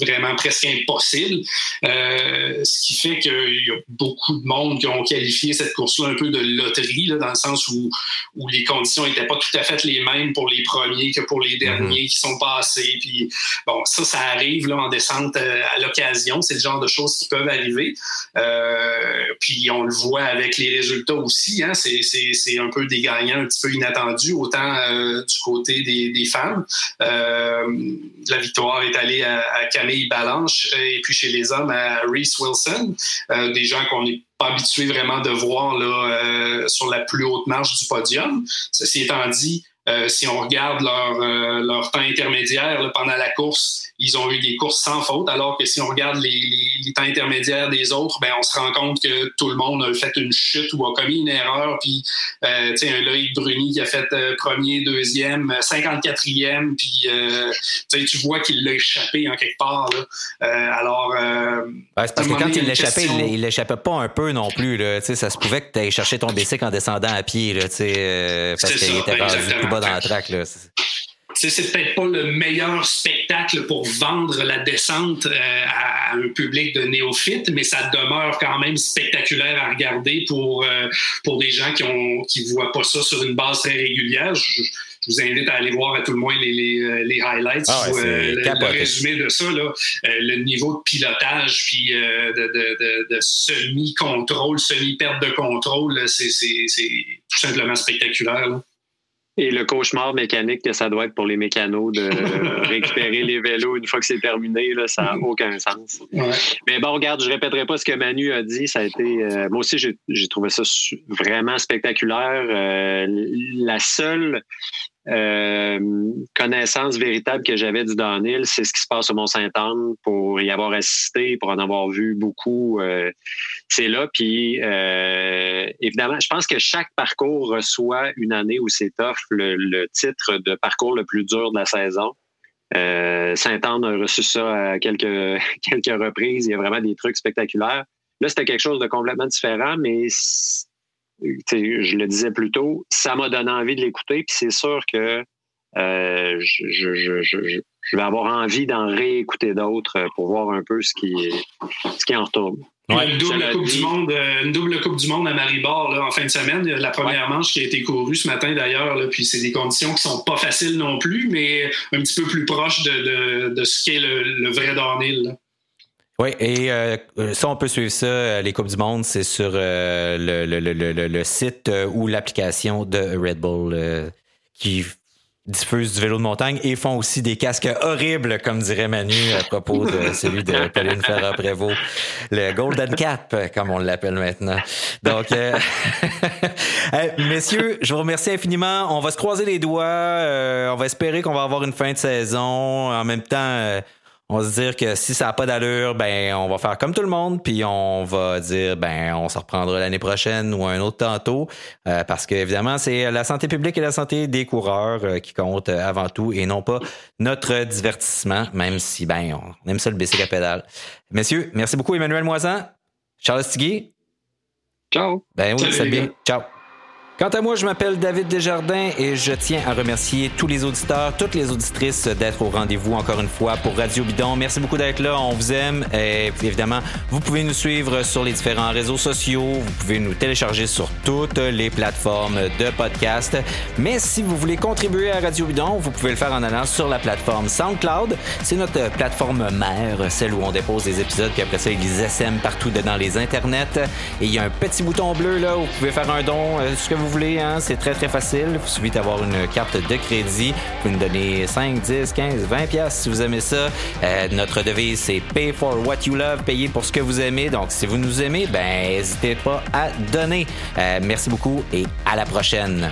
vraiment presque impossible. Euh, ce qui fait qu'il y a beaucoup de monde qui ont qualifié cette course-là un peu de loterie, là, dans le sens où, où les conditions n'étaient pas tout à fait les mêmes pour les premiers que pour les derniers mhm. qui sont passés. Puis bon, ça, ça arrive là, en descente euh, à l'occasion. C'est le genre de choses qui peuvent arriver. Euh, puis on le voit avec les résultats aussi. Hein, c'est un peu des gagnants un petit peu inattendus, autant euh, du côté des, femmes. la victoire est allée à, à Camille Balanche euh, et puis chez les hommes à Reese Wilson, euh, des gens qu'on n'est pas habitué vraiment de voir là, euh, sur la plus haute marche du podium. Ceci étant dit, si on regarde leur, leur temps intermédiaire pendant la course, ils ont eu des courses sans faute, alors que si on regarde les, les, temps intermédiaires des autres, ben on se rend compte que tout le monde a fait une chute ou a commis une erreur. Puis, euh, tu sais, un Loïc Bruni qui a fait euh, premier, deuxième, 54e, puis euh, tu vois qu'il l'a échappé en quelque part. Là. Euh, alors, c'est parce que quand il l'échappait, il l'échappait pas un peu non plus. Là. sais, ça se pouvait que tu ailles chercher ton bicycle en descendant à pied, là, parce qu'il était rendu bas dans la. Là c'est peut-être pas le meilleur spectacle pour vendre la descente euh, à un public de néophytes, mais ça demeure quand même spectaculaire à regarder pour, euh, pour des gens qui ont qui voient pas ça sur une base très régulière. Je, vous invite à aller voir à tout le moins les, les, euh, les highlights ah ou le, résumé de ça, là, le niveau de pilotage puis de, de, de, de semi-contrôle, semi-perte de contrôle, c'est tout simplement spectaculaire. Là. Et le cauchemar mécanique que ça doit être pour les mécanos de récupérer les vélos une fois que c'est terminé, là, ça n'a aucun sens. Mais bon, regarde, je répéterai pas ce que Manu a dit. Ça a été, euh, moi aussi, j'ai trouvé ça vraiment spectaculaire. Euh, la seule euh, connaissance véritable que j'avais du downhill, c'est ce qui se passe au Mont-Saint-Anne pour y avoir assisté, pour en avoir vu beaucoup. Euh, c'est là. Puis euh, évidemment, je pense que chaque parcours reçoit une année où c'est off le, titre de parcours le plus dur de la saison. Saint-Anne a reçu ça à quelques, quelques reprises. Il y a vraiment des trucs spectaculaires. Là, c'était quelque chose de complètement différent, mais je le disais plus tôt, ça m'a donné envie de l'écouter, puis c'est sûr que euh, je, vais avoir envie d'en réécouter d'autres pour voir un peu ce qui, ce qui en retourne. une, double coupe du monde, euh, une double Coupe du Monde à Maribor en fin de semaine. La première manche qui a été courue ce matin d'ailleurs, puis c'est des conditions qui sont pas faciles non plus, mais un petit peu plus proches de, ce qu'est le, le vrai downhill. Oui, et euh, ça, on peut suivre ça, euh, les Coupes du Monde, c'est sur euh, le, site ou l'application de Red Bull qui diffuse du vélo de montagne et font aussi des casques horribles, comme dirait Manu à propos de celui de Pauline Ferrand-Prévôt, le Golden Cap, comme on l'appelle maintenant. Donc, messieurs, je vous remercie infiniment. On va se croiser les doigts. on va espérer qu'on va avoir une fin de saison. En même temps On va se dire que si ça n'a pas d'allure, ben on va faire comme tout le monde, puis on va dire ben on se reprendra l'année prochaine ou un autre tantôt, euh, parce que évidemment c'est la santé publique et la santé des coureurs euh, qui comptent avant tout et non pas notre divertissement, même si ben on aime ça le baisser la pédale. Messieurs, merci beaucoup Emmanuel Moisan, Charles Stigui. Ciao. Ben oui, salut bien. Ciao. Quant à moi, je m'appelle David Desjardins et je tiens à remercier tous les auditeurs, toutes les auditrices d'être au rendez-vous encore une fois pour Radio Bidon. Merci beaucoup d'être là, on vous aime. Évidemment, vous pouvez nous suivre sur les différents réseaux sociaux, vous pouvez nous télécharger sur toutes les plateformes de podcast. Mais si vous voulez contribuer à Radio Bidon, vous pouvez le faire en allant sur la plateforme SoundCloud. C'est notre plateforme mère, celle où on dépose des épisodes, puis après ça, ils les SM partout dans les internets. Et il y a un petit bouton bleu là où vous pouvez faire un don, euh, ce que vous voulez, hein, c'est très très facile. Il suffit d'avoir une carte de crédit. Vous pouvez nous donner 5, 10, 15, 20 pièces si vous aimez ça. Euh, notre devise c'est Pay for what you love, payer pour ce que vous aimez. Donc si vous nous aimez, ben n'hésitez pas à donner. Euh, merci beaucoup et à la prochaine.